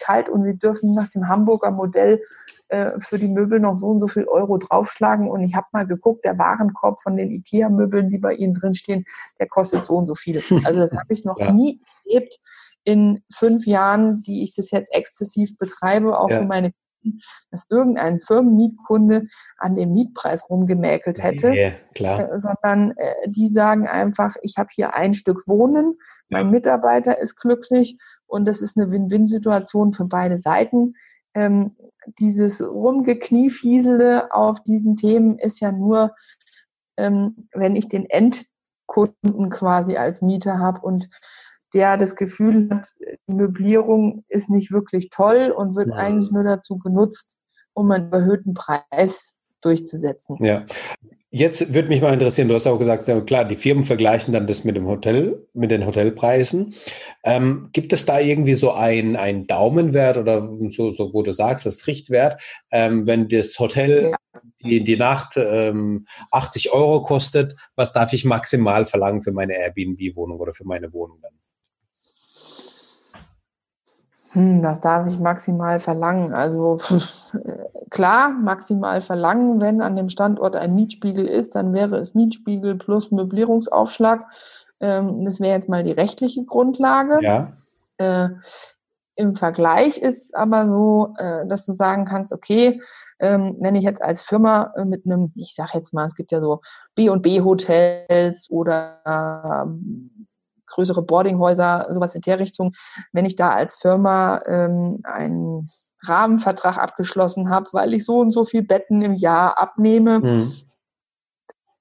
kalt und wir dürfen nach dem Hamburger Modell äh, für die Möbel noch so und so viel Euro draufschlagen. Und ich habe mal geguckt, der Warenkorb von den IKEA-Möbeln, die bei Ihnen drinstehen, der kostet so und so viel. Also das habe ich noch ja. nie erlebt in fünf Jahren, die ich das jetzt exzessiv betreibe, auch ja. für meine Kunden, dass irgendein Firmenmietkunde an dem Mietpreis rumgemäkelt hätte, ja, klar. Äh, sondern äh, die sagen einfach, ich habe hier ein Stück Wohnen, mein Mitarbeiter ist glücklich und das ist eine Win-Win-Situation für beide Seiten. Ähm, dieses Rumgekniefiesele auf diesen Themen ist ja nur, ähm, wenn ich den Endkunden quasi als Mieter habe und der das Gefühl hat, die Möblierung ist nicht wirklich toll und wird ja. eigentlich nur dazu genutzt, um einen erhöhten Preis durchzusetzen. Ja. Jetzt würde mich mal interessieren, du hast auch gesagt, ja, klar, die Firmen vergleichen dann das mit dem Hotel, mit den Hotelpreisen. Ähm, gibt es da irgendwie so einen Daumenwert oder so, so, wo du sagst, das Richtwert, ähm, wenn das Hotel die, die Nacht ähm, 80 Euro kostet, was darf ich maximal verlangen für meine Airbnb-Wohnung oder für meine Wohnung dann? Hm, was darf ich maximal verlangen? Also klar, maximal verlangen, wenn an dem Standort ein Mietspiegel ist, dann wäre es Mietspiegel plus Möblierungsaufschlag. Ähm, das wäre jetzt mal die rechtliche Grundlage. Ja. Äh, Im Vergleich ist es aber so, äh, dass du sagen kannst, okay, ähm, wenn ich jetzt als Firma äh, mit einem, ich sage jetzt mal, es gibt ja so B&B Hotels oder ähm, größere Boardinghäuser, sowas in der Richtung. Wenn ich da als Firma ähm, einen Rahmenvertrag abgeschlossen habe, weil ich so und so viel Betten im Jahr abnehme, mhm.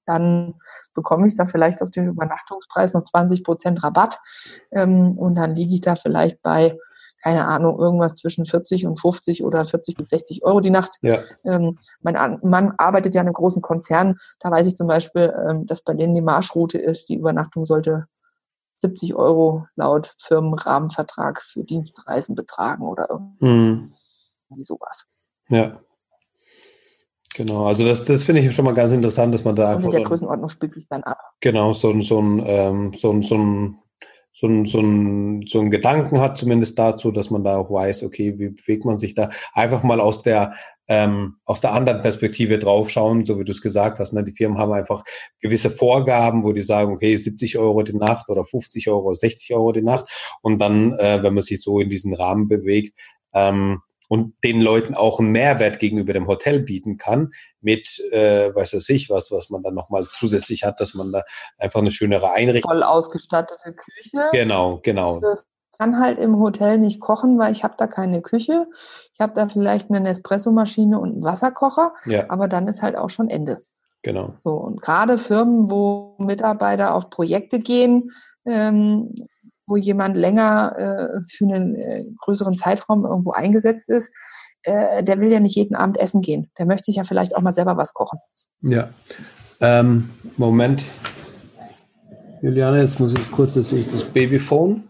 dann bekomme ich da vielleicht auf den Übernachtungspreis noch 20 Prozent Rabatt. Ähm, und dann liege ich da vielleicht bei, keine Ahnung, irgendwas zwischen 40 und 50 oder 40 bis 60 Euro die Nacht. Ja. Ähm, mein Mann arbeitet ja in einem großen Konzern. Da weiß ich zum Beispiel, ähm, dass bei denen die Marschroute ist, die Übernachtung sollte 70 Euro laut Firmenrahmenvertrag für Dienstreisen betragen oder irgendwie mhm. Sowas. Ja. Genau, also das, das finde ich schon mal ganz interessant, dass man da einfach. Und mit der Größenordnung spielt sich dann ab. Genau, so, so, ein, ähm, so, so, ein, so, ein, so, ein, so ein Gedanken hat, zumindest dazu, dass man da auch weiß, okay, wie bewegt man sich da einfach mal aus der ähm, aus der anderen Perspektive draufschauen, so wie du es gesagt hast. Ne? Die Firmen haben einfach gewisse Vorgaben, wo die sagen, okay, 70 Euro die Nacht oder 50 Euro oder 60 Euro die Nacht. Und dann, äh, wenn man sich so in diesen Rahmen bewegt, ähm, und den Leuten auch einen Mehrwert gegenüber dem Hotel bieten kann mit, äh, weiß was ich, was, was man dann nochmal zusätzlich hat, dass man da einfach eine schönere Einrichtung. Voll ausgestattete Küche. Genau, genau kann halt im Hotel nicht kochen, weil ich habe da keine Küche. Ich habe da vielleicht eine Nespresso-Maschine und einen Wasserkocher, ja. aber dann ist halt auch schon Ende. Genau. So, und gerade Firmen, wo Mitarbeiter auf Projekte gehen, ähm, wo jemand länger äh, für einen äh, größeren Zeitraum irgendwo eingesetzt ist, äh, der will ja nicht jeden Abend essen gehen. Der möchte sich ja vielleicht auch mal selber was kochen. Ja. Ähm, Moment. Juliane, jetzt muss ich kurz das, das Babyphone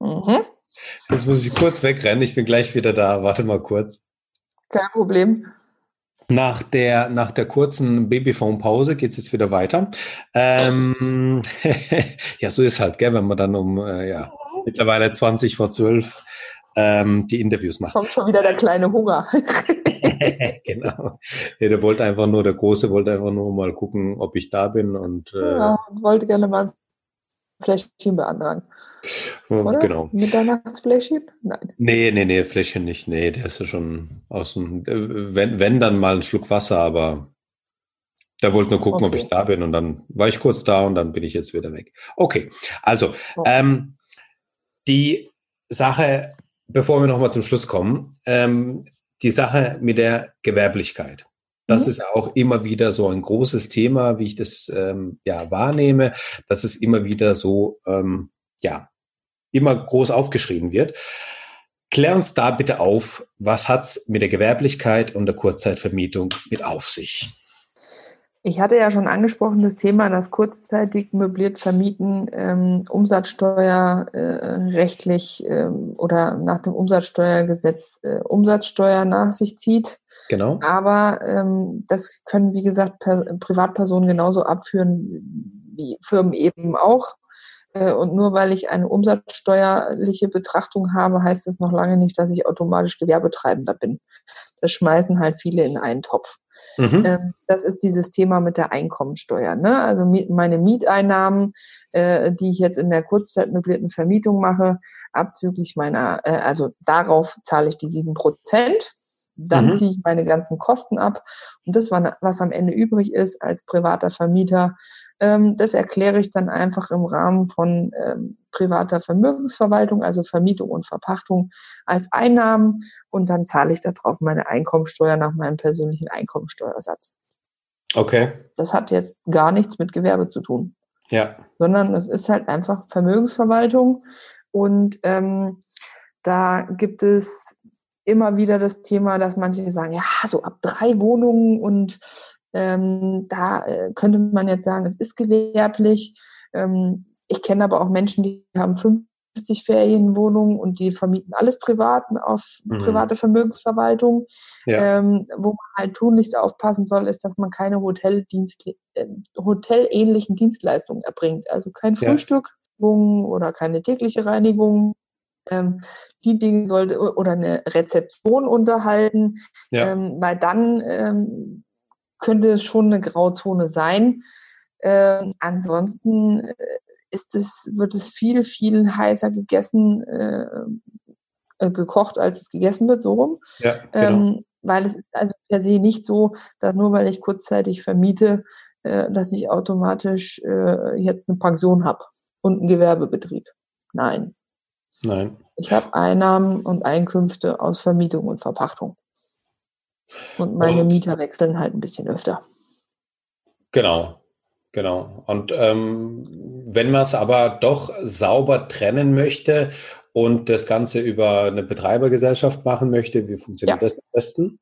mhm. Jetzt muss ich kurz wegrennen. Ich bin gleich wieder da. Warte mal kurz. Kein Problem. Nach der, nach der kurzen Babyphone-Pause geht es jetzt wieder weiter. Ähm, ja, so ist halt, gell, wenn man dann um äh, ja, mittlerweile 20 vor 12 ähm, die Interviews macht. Kommt schon wieder der kleine Hunger. genau. Ja, der wollte einfach nur, der Große wollte einfach nur mal gucken, ob ich da bin und äh, ja, wollte gerne mal Fläschchen beantragen. Oder? Genau. Mitternachtsfläschchen? Nein. Nee, nee, nee, Fläschchen nicht. Nee, der ist ja schon aus dem, äh, wenn, wenn dann mal ein Schluck Wasser, aber der wollte nur gucken, okay. ob ich da bin und dann war ich kurz da und dann bin ich jetzt wieder weg. Okay, also oh. ähm, die Sache, bevor wir nochmal zum Schluss kommen, ähm, die Sache mit der Gewerblichkeit. Das mhm. ist auch immer wieder so ein großes Thema, wie ich das ähm, ja wahrnehme, dass es immer wieder so ähm, ja immer groß aufgeschrieben wird. Klär uns da bitte auf, was hat's mit der Gewerblichkeit und der Kurzzeitvermietung mit auf sich? Ich hatte ja schon angesprochen, das Thema, dass kurzzeitig möbliert vermieten ähm, Umsatzsteuer äh, rechtlich äh, oder nach dem Umsatzsteuergesetz äh, Umsatzsteuer nach sich zieht. Genau. Aber ähm, das können, wie gesagt, per Privatpersonen genauso abführen wie Firmen eben auch. Äh, und nur weil ich eine umsatzsteuerliche Betrachtung habe, heißt das noch lange nicht, dass ich automatisch Gewerbetreibender bin. Das schmeißen halt viele in einen Topf. Mhm. Ähm, das ist dieses Thema mit der Einkommensteuer. Ne? Also meine Mieteinnahmen, äh, die ich jetzt in der kurzzeitmöblierten Vermietung mache, abzüglich meiner, äh, also darauf zahle ich die sieben Prozent. Dann mhm. ziehe ich meine ganzen Kosten ab. Und das, was am Ende übrig ist als privater Vermieter, ähm, das erkläre ich dann einfach im Rahmen von ähm, privater Vermögensverwaltung, also Vermietung und Verpachtung als Einnahmen. Und dann zahle ich darauf meine Einkommensteuer nach meinem persönlichen Einkommensteuersatz. Okay. Das hat jetzt gar nichts mit Gewerbe zu tun. Ja. Sondern es ist halt einfach Vermögensverwaltung. Und ähm, da gibt es immer wieder das Thema, dass manche sagen, ja, so ab drei Wohnungen und ähm, da äh, könnte man jetzt sagen, es ist gewerblich. Ähm, ich kenne aber auch Menschen, die haben 50 Ferienwohnungen und die vermieten alles privat auf mhm. private Vermögensverwaltung. Ja. Ähm, wo man halt tunlichst aufpassen soll, ist, dass man keine Hoteldienst, äh, hotelähnlichen Dienstleistungen erbringt. Also kein Frühstück ja. oder keine tägliche Reinigung, ähm, die Dinge sollte oder eine Rezeption unterhalten, ja. ähm, weil dann ähm, könnte es schon eine Grauzone sein. Ähm, ansonsten äh, ist es, wird es viel, viel heißer gegessen, äh, äh, gekocht, als es gegessen wird, so rum. Ja, genau. Ähm, weil es ist also per se nicht so, dass nur weil ich kurzzeitig vermiete, äh, dass ich automatisch äh, jetzt eine Pension habe und einen Gewerbebetrieb. Nein. Nein. Ich habe Einnahmen und Einkünfte aus Vermietung und Verpachtung. Und meine und, Mieter wechseln halt ein bisschen öfter. Genau, genau. Und ähm, wenn man es aber doch sauber trennen möchte und das Ganze über eine Betreibergesellschaft machen möchte, wie funktioniert ja. das am besten?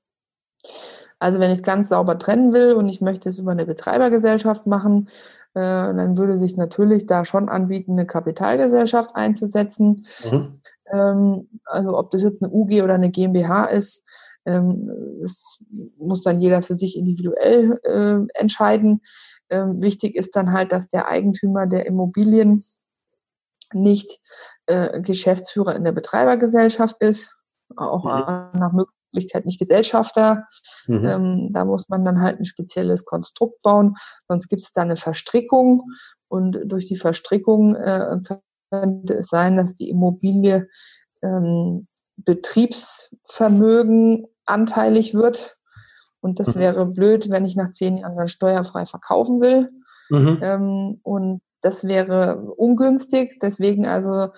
Also wenn ich es ganz sauber trennen will und ich möchte es über eine Betreibergesellschaft machen, äh, dann würde sich natürlich da schon anbieten, eine Kapitalgesellschaft einzusetzen. Mhm. Ähm, also ob das jetzt eine UG oder eine GmbH ist, ähm, das muss dann jeder für sich individuell äh, entscheiden. Ähm, wichtig ist dann halt, dass der Eigentümer der Immobilien nicht äh, Geschäftsführer in der Betreibergesellschaft ist, auch mhm. nach Möglichkeit nicht Gesellschafter. Mhm. Ähm, da muss man dann halt ein spezielles Konstrukt bauen, sonst gibt es da eine Verstrickung und durch die Verstrickung äh, könnte es sein, dass die Immobilie ähm, Betriebsvermögen anteilig wird. Und das mhm. wäre blöd, wenn ich nach zehn Jahren dann steuerfrei verkaufen will. Mhm. Ähm, und das wäre ungünstig. Deswegen also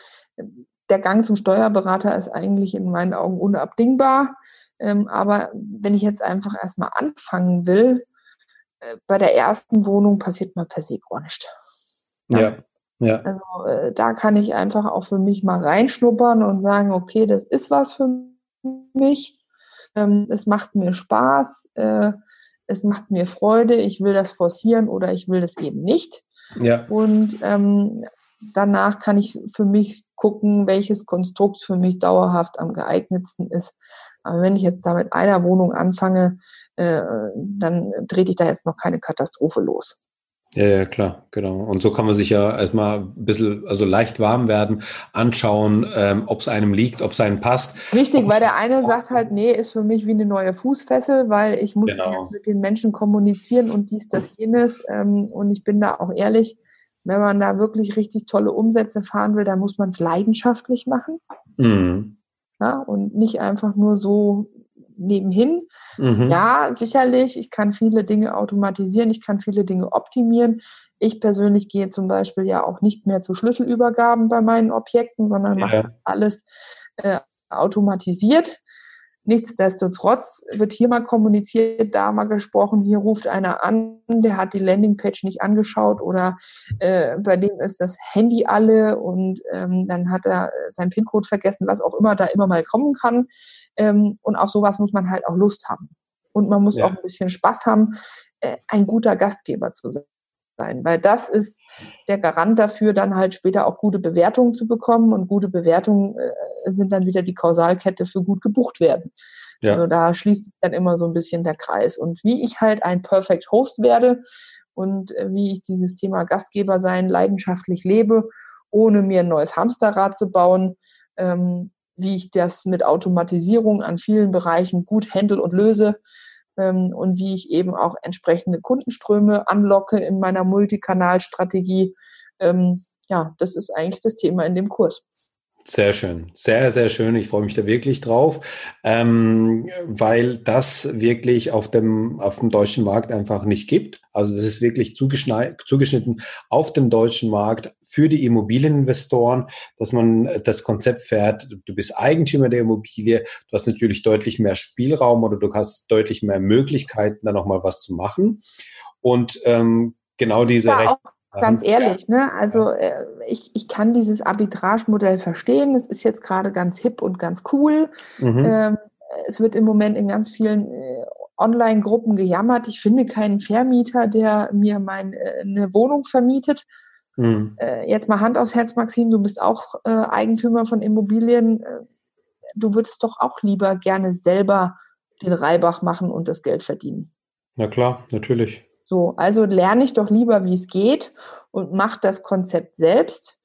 der Gang zum Steuerberater ist eigentlich in meinen Augen unabdingbar. Ähm, aber wenn ich jetzt einfach erstmal anfangen will, äh, bei der ersten Wohnung passiert mal per se gar nichts. Ja. ja. Ja. Also äh, da kann ich einfach auch für mich mal reinschnuppern und sagen, okay, das ist was für mich. Ähm, es macht mir Spaß, äh, es macht mir Freude, ich will das forcieren oder ich will das eben nicht. Ja. Und ähm, danach kann ich für mich gucken, welches Konstrukt für mich dauerhaft am geeignetsten ist. Aber wenn ich jetzt da mit einer Wohnung anfange, äh, dann trete ich da jetzt noch keine Katastrophe los. Ja, ja, klar, genau. Und so kann man sich ja erstmal ein bisschen, also leicht warm werden, anschauen, ähm, ob es einem liegt, ob es einem passt. Richtig, weil der eine sagt halt, nee, ist für mich wie eine neue Fußfessel, weil ich muss genau. jetzt mit den Menschen kommunizieren und dies, das, jenes. Ähm, und ich bin da auch ehrlich, wenn man da wirklich richtig tolle Umsätze fahren will, dann muss man es leidenschaftlich machen. Mhm. Ja, und nicht einfach nur so nebenhin. Mhm. Ja, sicherlich, ich kann viele Dinge automatisieren, ich kann viele Dinge optimieren. Ich persönlich gehe zum Beispiel ja auch nicht mehr zu Schlüsselübergaben bei meinen Objekten, sondern ja. mache alles äh, automatisiert. Nichtsdestotrotz wird hier mal kommuniziert, da mal gesprochen, hier ruft einer an, der hat die Landingpage nicht angeschaut oder äh, bei dem ist das Handy alle und ähm, dann hat er seinen PIN-Code vergessen, was auch immer da immer mal kommen kann. Ähm, und auf sowas muss man halt auch Lust haben. Und man muss ja. auch ein bisschen Spaß haben, äh, ein guter Gastgeber zu sein sein, weil das ist der Garant dafür, dann halt später auch gute Bewertungen zu bekommen und gute Bewertungen äh, sind dann wieder die Kausalkette für gut gebucht werden. Ja. Also da schließt sich dann immer so ein bisschen der Kreis. Und wie ich halt ein Perfect Host werde und äh, wie ich dieses Thema Gastgeber sein leidenschaftlich lebe, ohne mir ein neues Hamsterrad zu bauen, ähm, wie ich das mit Automatisierung an vielen Bereichen gut handle und löse, ähm, und wie ich eben auch entsprechende Kundenströme anlocke in meiner Multikanalstrategie. Ähm, ja, das ist eigentlich das Thema in dem Kurs. Sehr schön, sehr, sehr schön. Ich freue mich da wirklich drauf, ähm, weil das wirklich auf dem, auf dem deutschen Markt einfach nicht gibt. Also es ist wirklich zugeschnitten auf den deutschen Markt für die Immobilieninvestoren, dass man das Konzept fährt, du bist Eigentümer der Immobilie, du hast natürlich deutlich mehr Spielraum oder du hast deutlich mehr Möglichkeiten, da nochmal was zu machen. Und ähm, genau diese ja, Ganz ehrlich, ne? Also äh, ich, ich kann dieses Arbitrage-Modell verstehen. Es ist jetzt gerade ganz hip und ganz cool. Mhm. Ähm, es wird im Moment in ganz vielen äh, Online-Gruppen gejammert. Ich finde keinen Vermieter, der mir meine äh, Wohnung vermietet. Mhm. Äh, jetzt mal Hand aufs Herz, Maxim, du bist auch äh, Eigentümer von Immobilien. Äh, du würdest doch auch lieber gerne selber den Reibach machen und das Geld verdienen. Na klar, natürlich. So, also lerne ich doch lieber, wie es geht und mache das Konzept selbst.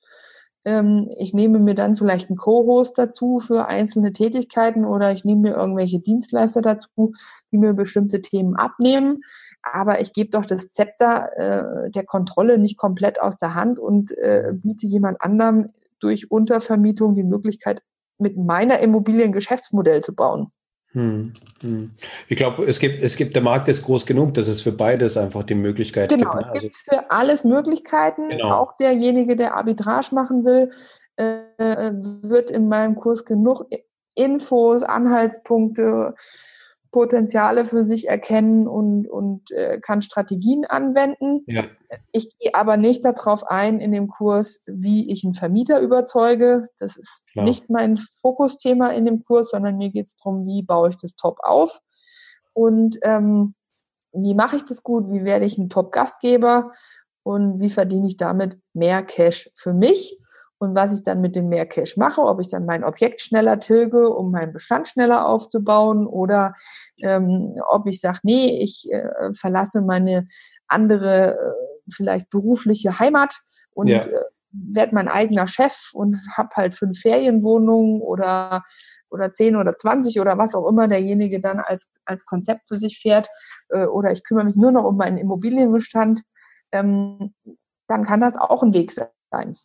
Ähm, ich nehme mir dann vielleicht einen Co-Host dazu für einzelne Tätigkeiten oder ich nehme mir irgendwelche Dienstleister dazu, die mir bestimmte Themen abnehmen. Aber ich gebe doch das Zepter äh, der Kontrolle nicht komplett aus der Hand und äh, biete jemand anderem durch Untervermietung die Möglichkeit, mit meiner Immobilie ein Geschäftsmodell zu bauen. Hm, hm. Ich glaube, es gibt, es gibt, der Markt ist groß genug, dass es für beides einfach die Möglichkeit genau, gibt. Genau, es gibt also, für alles Möglichkeiten. Genau. Auch derjenige, der Arbitrage machen will, äh, wird in meinem Kurs genug Infos, Anhaltspunkte, Potenziale für sich erkennen und, und äh, kann Strategien anwenden. Ja. Ich gehe aber nicht darauf ein in dem Kurs, wie ich einen Vermieter überzeuge. Das ist Klar. nicht mein Fokusthema in dem Kurs, sondern mir geht es darum, wie baue ich das top auf und ähm, wie mache ich das gut, wie werde ich ein Top-Gastgeber und wie verdiene ich damit mehr Cash für mich und was ich dann mit dem mehr Cash mache, ob ich dann mein Objekt schneller tilge, um meinen Bestand schneller aufzubauen oder ähm, ob ich sage, nee, ich äh, verlasse meine andere, äh, vielleicht berufliche Heimat und ja. äh, werde mein eigener Chef und habe halt fünf Ferienwohnungen oder oder zehn oder zwanzig oder was auch immer derjenige dann als, als Konzept für sich fährt äh, oder ich kümmere mich nur noch um meinen Immobilienbestand, ähm, dann kann das auch ein Weg sein.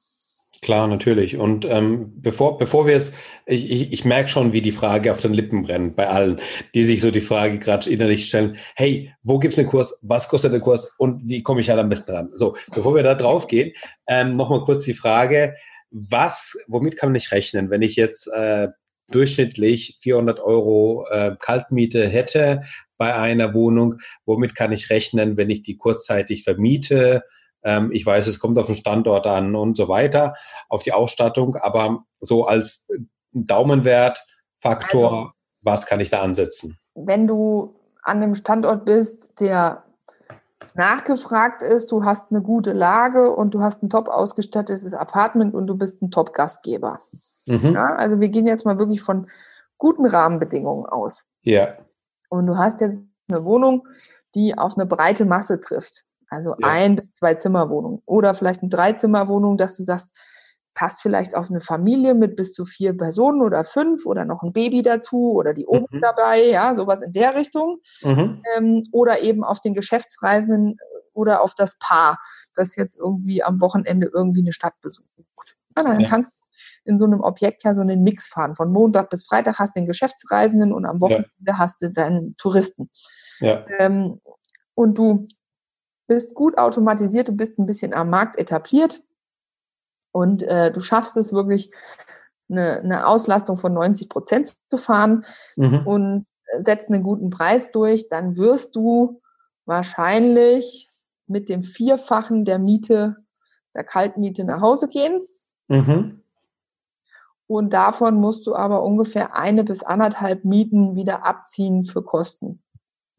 Klar, natürlich. Und ähm, bevor, bevor wir es, ich, ich, ich merke schon, wie die Frage auf den Lippen brennt bei allen, die sich so die Frage gerade innerlich stellen, hey, wo gibt's einen Kurs, was kostet der Kurs und wie komme ich halt am besten dran? So, bevor wir da drauf gehen, ähm, nochmal kurz die Frage, was, womit kann nicht rechnen, wenn ich jetzt äh, durchschnittlich 400 Euro äh, Kaltmiete hätte bei einer Wohnung, womit kann ich rechnen, wenn ich die kurzzeitig vermiete? Ähm, ich weiß, es kommt auf den Standort an und so weiter, auf die Ausstattung, aber so als Daumenwert, Faktor, also, was kann ich da ansetzen? Wenn du an einem Standort bist, der nachgefragt ist, du hast eine gute Lage und du hast ein top ausgestattetes Apartment und du bist ein Top-Gastgeber. Mhm. Ja, also wir gehen jetzt mal wirklich von guten Rahmenbedingungen aus. Ja. Und du hast jetzt eine Wohnung, die auf eine breite Masse trifft. Also ja. ein bis zwei Zimmerwohnung oder vielleicht eine Dreizimmerwohnung, dass du sagst, passt vielleicht auf eine Familie mit bis zu vier Personen oder fünf oder noch ein Baby dazu oder die Oben mhm. dabei, ja, sowas in der Richtung. Mhm. Ähm, oder eben auf den Geschäftsreisenden oder auf das Paar, das jetzt irgendwie am Wochenende irgendwie eine Stadt besucht. Ja, dann ja. kannst du in so einem Objekt ja so einen Mix fahren. Von Montag bis Freitag hast du den Geschäftsreisenden und am Wochenende ja. hast du deinen Touristen. Ja. Ähm, und du bist gut automatisiert, du bist ein bisschen am Markt etabliert und äh, du schaffst es wirklich, eine, eine Auslastung von 90 Prozent zu fahren mhm. und setzt einen guten Preis durch, dann wirst du wahrscheinlich mit dem Vierfachen der Miete, der Kaltmiete nach Hause gehen. Mhm. Und davon musst du aber ungefähr eine bis anderthalb Mieten wieder abziehen für Kosten.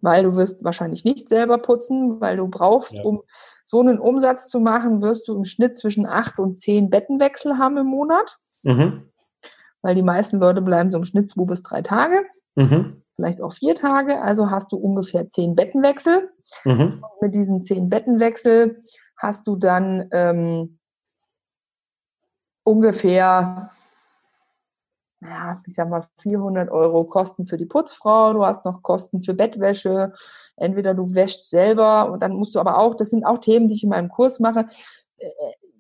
Weil du wirst wahrscheinlich nicht selber putzen, weil du brauchst, ja. um so einen Umsatz zu machen, wirst du im Schnitt zwischen acht und zehn Bettenwechsel haben im Monat. Mhm. Weil die meisten Leute bleiben so im Schnitt zwei bis drei Tage. Mhm. Vielleicht auch vier Tage. Also hast du ungefähr zehn Bettenwechsel. Mhm. Mit diesen zehn Bettenwechsel hast du dann ähm, ungefähr ja, ich sag mal 400 Euro Kosten für die Putzfrau, du hast noch Kosten für Bettwäsche, entweder du wäschst selber und dann musst du aber auch, das sind auch Themen, die ich in meinem Kurs mache. Äh,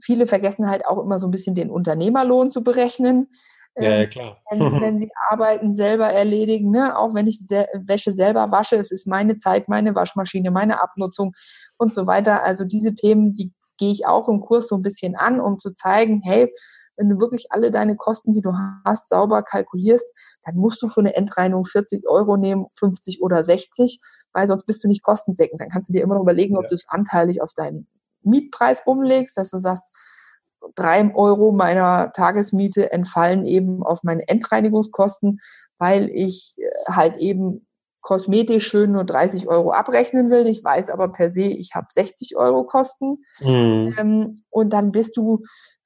viele vergessen halt auch immer so ein bisschen den Unternehmerlohn zu berechnen. Ja, ja ähm, klar. Wenn, wenn, sie Arbeiten selber erledigen, ne? auch wenn ich Se Wäsche selber wasche, es ist meine Zeit, meine Waschmaschine, meine Abnutzung und so weiter. Also diese Themen, die gehe ich auch im Kurs so ein bisschen an, um zu zeigen, hey, wenn du wirklich alle deine Kosten, die du hast, sauber kalkulierst, dann musst du für eine Endreinigung 40 Euro nehmen, 50 oder 60, weil sonst bist du nicht kostendeckend. Dann kannst du dir immer noch überlegen, ob du es anteilig auf deinen Mietpreis umlegst, dass du sagst, drei Euro meiner Tagesmiete entfallen eben auf meine Endreinigungskosten, weil ich äh, halt eben kosmetisch schön nur 30 Euro abrechnen will. Ich weiß aber per se, ich habe 60 Euro Kosten. Mhm. Ähm, und dann bist du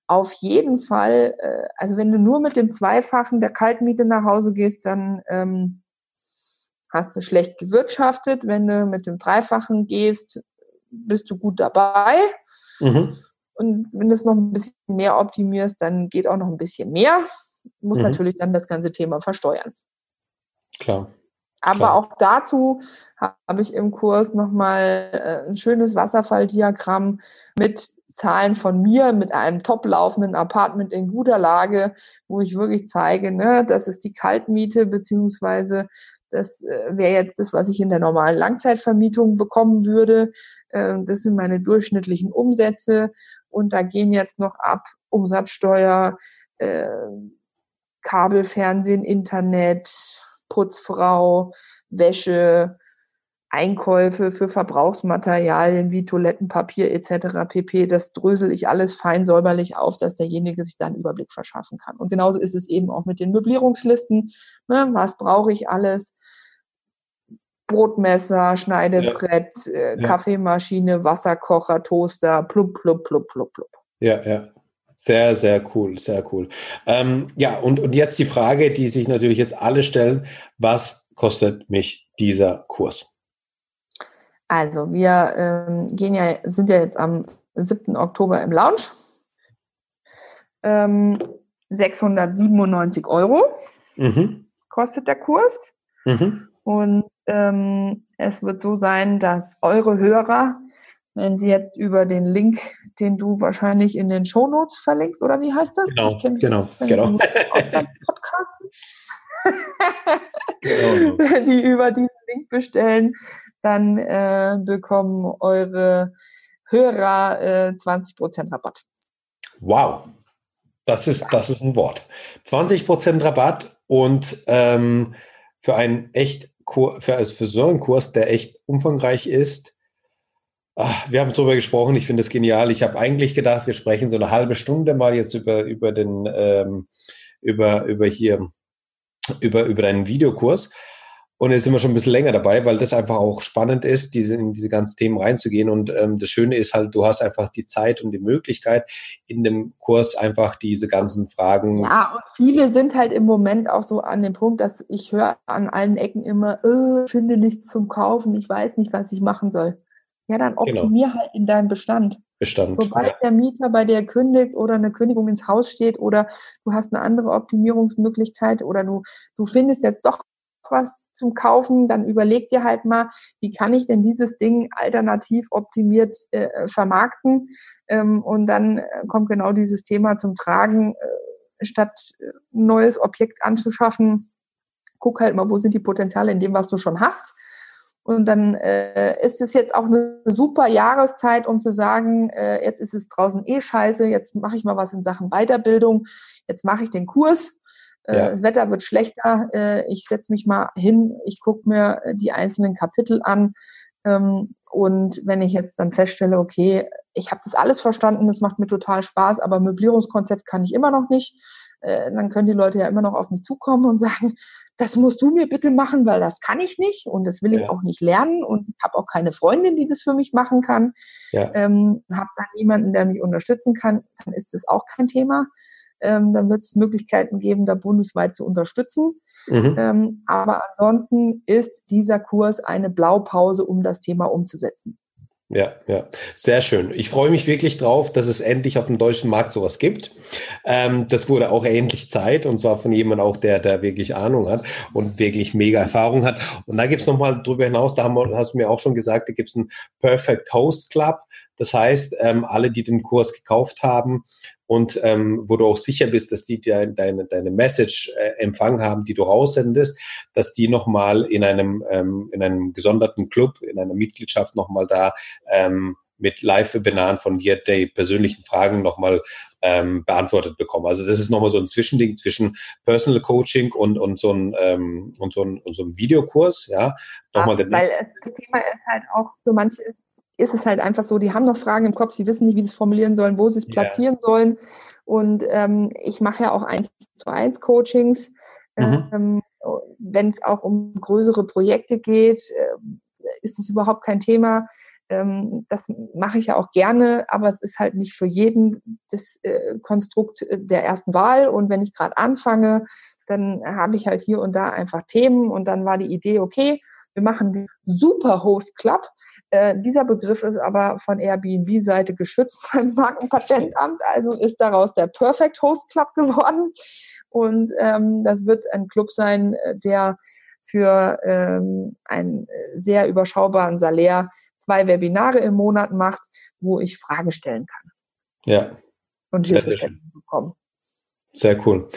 auf jeden Fall, äh, also wenn du nur mit dem Zweifachen der Kaltmiete nach Hause gehst, dann ähm, hast du schlecht gewirtschaftet. Wenn du mit dem Dreifachen gehst, bist du gut dabei. Mhm. Und wenn du es noch ein bisschen mehr optimierst, dann geht auch noch ein bisschen mehr. Du musst mhm. natürlich dann das ganze Thema versteuern. Klar. Aber Klar. auch dazu habe ich im Kurs nochmal äh, ein schönes Wasserfalldiagramm mit Zahlen von mir mit einem top laufenden Apartment in guter Lage, wo ich wirklich zeige, ne, das ist die Kaltmiete, beziehungsweise das äh, wäre jetzt das, was ich in der normalen Langzeitvermietung bekommen würde. Äh, das sind meine durchschnittlichen Umsätze und da gehen jetzt noch ab Umsatzsteuer, äh, Kabel, Fernsehen, Internet, Putzfrau, Wäsche, Einkäufe für Verbrauchsmaterialien wie Toilettenpapier etc. pp. Das drösel ich alles fein säuberlich auf, dass derjenige sich da einen Überblick verschaffen kann. Und genauso ist es eben auch mit den Möblierungslisten. Ne? Was brauche ich alles? Brotmesser, Schneidebrett, ja. äh, Kaffeemaschine, Wasserkocher, Toaster, plupp, plupp, plupp, plupp, plupp. Ja, ja. Sehr, sehr cool, sehr cool. Ähm, ja, und, und jetzt die Frage, die sich natürlich jetzt alle stellen, was kostet mich dieser Kurs? Also, wir ähm, gehen ja, sind ja jetzt am 7. Oktober im Lounge. Ähm, 697 Euro mhm. kostet der Kurs. Mhm. Und ähm, es wird so sein, dass eure Hörer, wenn sie jetzt über den Link, den du wahrscheinlich in den Show Notes verlinkst, oder wie heißt das? Genau, genau, genau. Podcasten. Genau. Wenn die über diesen Link bestellen, dann äh, bekommen eure Hörer äh, 20% Rabatt. Wow, das ist, das ist ein Wort. 20% Rabatt und ähm, für einen echt für, also für so einen Kurs, der echt umfangreich ist. Ach, wir haben darüber gesprochen, ich finde es genial. Ich habe eigentlich gedacht, wir sprechen so eine halbe Stunde mal jetzt über, über den ähm, über, über hier über, über deinen Videokurs. Und jetzt sind wir schon ein bisschen länger dabei, weil das einfach auch spannend ist, diese, in diese ganzen Themen reinzugehen. Und ähm, das Schöne ist halt, du hast einfach die Zeit und die Möglichkeit, in dem Kurs einfach diese ganzen Fragen. Ja, und viele sind halt im Moment auch so an dem Punkt, dass ich höre an allen Ecken immer, äh, finde nichts zum Kaufen, ich weiß nicht, was ich machen soll. Ja, dann genau. optimier genau. halt in deinem Bestand. Bestand. Sobald ja. der Mieter bei dir kündigt oder eine Kündigung ins Haus steht oder du hast eine andere Optimierungsmöglichkeit oder du, du findest jetzt doch was zum Kaufen, dann überleg dir halt mal, wie kann ich denn dieses Ding alternativ optimiert äh, vermarkten? Ähm, und dann äh, kommt genau dieses Thema zum Tragen, äh, statt ein äh, neues Objekt anzuschaffen. Guck halt mal, wo sind die Potenziale in dem, was du schon hast. Und dann äh, ist es jetzt auch eine super Jahreszeit, um zu sagen, äh, jetzt ist es draußen eh scheiße, jetzt mache ich mal was in Sachen Weiterbildung, jetzt mache ich den Kurs äh, ja. Das Wetter wird schlechter. Äh, ich setze mich mal hin, ich gucke mir die einzelnen Kapitel an. Ähm, und wenn ich jetzt dann feststelle, okay, ich habe das alles verstanden, das macht mir total Spaß, aber Möblierungskonzept kann ich immer noch nicht, äh, dann können die Leute ja immer noch auf mich zukommen und sagen, das musst du mir bitte machen, weil das kann ich nicht und das will ich ja. auch nicht lernen und habe auch keine Freundin, die das für mich machen kann. Ja. Ähm, habe dann niemanden, der mich unterstützen kann, dann ist das auch kein Thema ähm, dann wird es Möglichkeiten geben, da bundesweit zu unterstützen. Mhm. Ähm, aber ansonsten ist dieser Kurs eine Blaupause, um das Thema umzusetzen. Ja, ja, sehr schön. Ich freue mich wirklich drauf, dass es endlich auf dem deutschen Markt sowas gibt. Ähm, das wurde auch endlich Zeit und zwar von jemandem auch, der der wirklich Ahnung hat und wirklich mega Erfahrung hat. Und da gibt's noch mal drüber hinaus, da haben hast du mir auch schon gesagt, da gibt's einen Perfect Host Club. Das heißt, ähm, alle, die den Kurs gekauft haben und ähm, wo du auch sicher bist, dass die deine, deine, deine Message äh, empfangen haben, die du raussendest, dass die nochmal in einem, ähm, in einem gesonderten Club, in einer Mitgliedschaft nochmal da ähm, mit Live-Webinaren von dir die persönlichen Fragen nochmal ähm, beantwortet bekommen. Also das ist nochmal so ein Zwischending zwischen Personal Coaching und, und, so, ein, ähm, und, so, ein, und so ein Videokurs. Ja, nochmal ja, weil das Thema ist halt auch für manche ist es halt einfach so, die haben noch Fragen im Kopf, sie wissen nicht, wie sie es formulieren sollen, wo sie es platzieren yeah. sollen. Und ähm, ich mache ja auch eins zu eins Coachings. Mhm. Ähm, Wenn es auch um größere Projekte geht, äh, ist es überhaupt kein Thema. Ähm, das mache ich ja auch gerne, aber es ist halt nicht für jeden das äh, Konstrukt äh, der ersten Wahl. Und wenn ich gerade anfange, dann habe ich halt hier und da einfach Themen und dann war die Idee, okay, wir machen den Super Host Club. Äh, dieser Begriff ist aber von Airbnb-Seite geschützt beim Markenpatentamt, also ist daraus der Perfect Host Club geworden. Und ähm, das wird ein Club sein, äh, der für ähm, einen sehr überschaubaren Salär zwei Webinare im Monat macht, wo ich Fragen stellen kann. Ja. Und Hilfestellung bekommen. Sehr cool.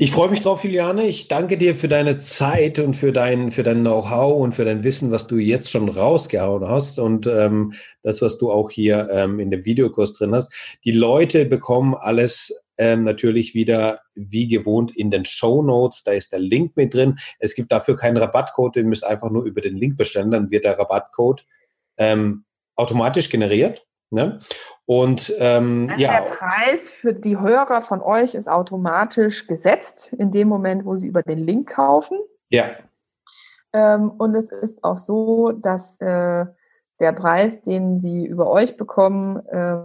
Ich freue mich drauf, Juliane. Ich danke dir für deine Zeit und für dein, für dein Know-how und für dein Wissen, was du jetzt schon rausgehauen hast und ähm, das, was du auch hier ähm, in dem Videokurs drin hast. Die Leute bekommen alles ähm, natürlich wieder wie gewohnt in den Show Notes. Da ist der Link mit drin. Es gibt dafür keinen Rabattcode. Ihr müsst einfach nur über den Link bestellen. Dann wird der Rabattcode ähm, automatisch generiert. Ne? Und ähm, also ja. Der Preis für die Hörer von euch ist automatisch gesetzt in dem Moment, wo sie über den Link kaufen. Ja. Ähm, und es ist auch so, dass äh, der Preis, den sie über euch bekommen, äh,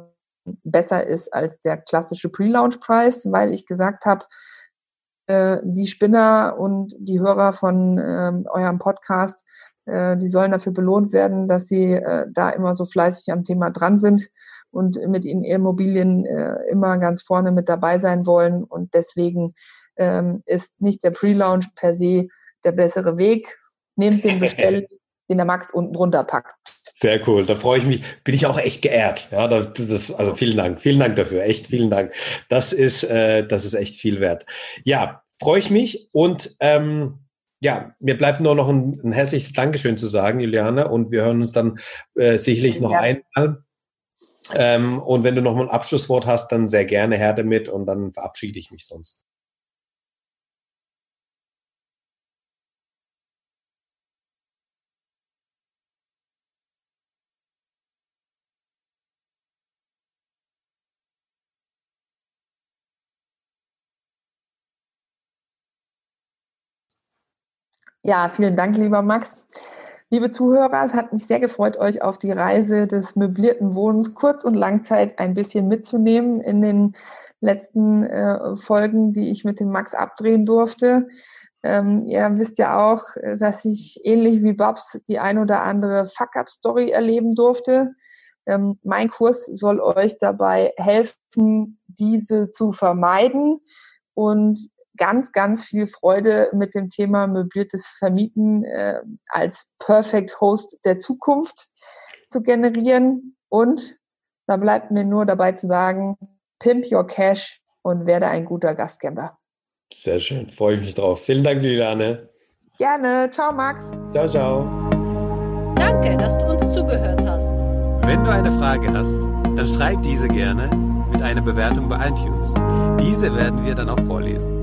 besser ist als der klassische Pre-Launch-Preis, weil ich gesagt habe, äh, die Spinner und die Hörer von ähm, eurem Podcast äh, die sollen dafür belohnt werden, dass sie äh, da immer so fleißig am Thema dran sind und mit ihren Immobilien äh, immer ganz vorne mit dabei sein wollen. Und deswegen ähm, ist nicht der Pre-Launch per se der bessere Weg. Nehmt den Bestell, den der Max unten drunter packt. Sehr cool, da freue ich mich, bin ich auch echt geehrt. Ja, das ist, also vielen Dank, vielen Dank dafür, echt vielen Dank. Das ist, äh, das ist echt viel wert. Ja, freue ich mich und ähm, ja, mir bleibt nur noch ein, ein, herzliches Dankeschön zu sagen, Juliane, und wir hören uns dann äh, sicherlich noch ja. einmal ähm, und wenn du noch mal ein Abschlusswort hast, dann sehr gerne her damit und dann verabschiede ich mich sonst. Ja, vielen Dank, lieber Max. Liebe Zuhörer, es hat mich sehr gefreut, euch auf die Reise des möblierten Wohnens kurz- und Langzeit ein bisschen mitzunehmen in den letzten äh, Folgen, die ich mit dem Max abdrehen durfte. Ähm, ihr wisst ja auch, dass ich ähnlich wie Babs die ein oder andere Fuck-up-Story erleben durfte. Ähm, mein Kurs soll euch dabei helfen, diese zu vermeiden und ganz, ganz viel Freude mit dem Thema möbliertes Vermieten äh, als Perfect Host der Zukunft zu generieren. Und da bleibt mir nur dabei zu sagen, pimp your cash und werde ein guter Gastgeber. Sehr schön, freue ich mich drauf. Vielen Dank, Liliane. Gerne. Ciao, Max. Ciao, ciao. Danke, dass du uns zugehört hast. Wenn du eine Frage hast, dann schreib diese gerne mit einer Bewertung bei iTunes. Diese werden wir dann auch vorlesen.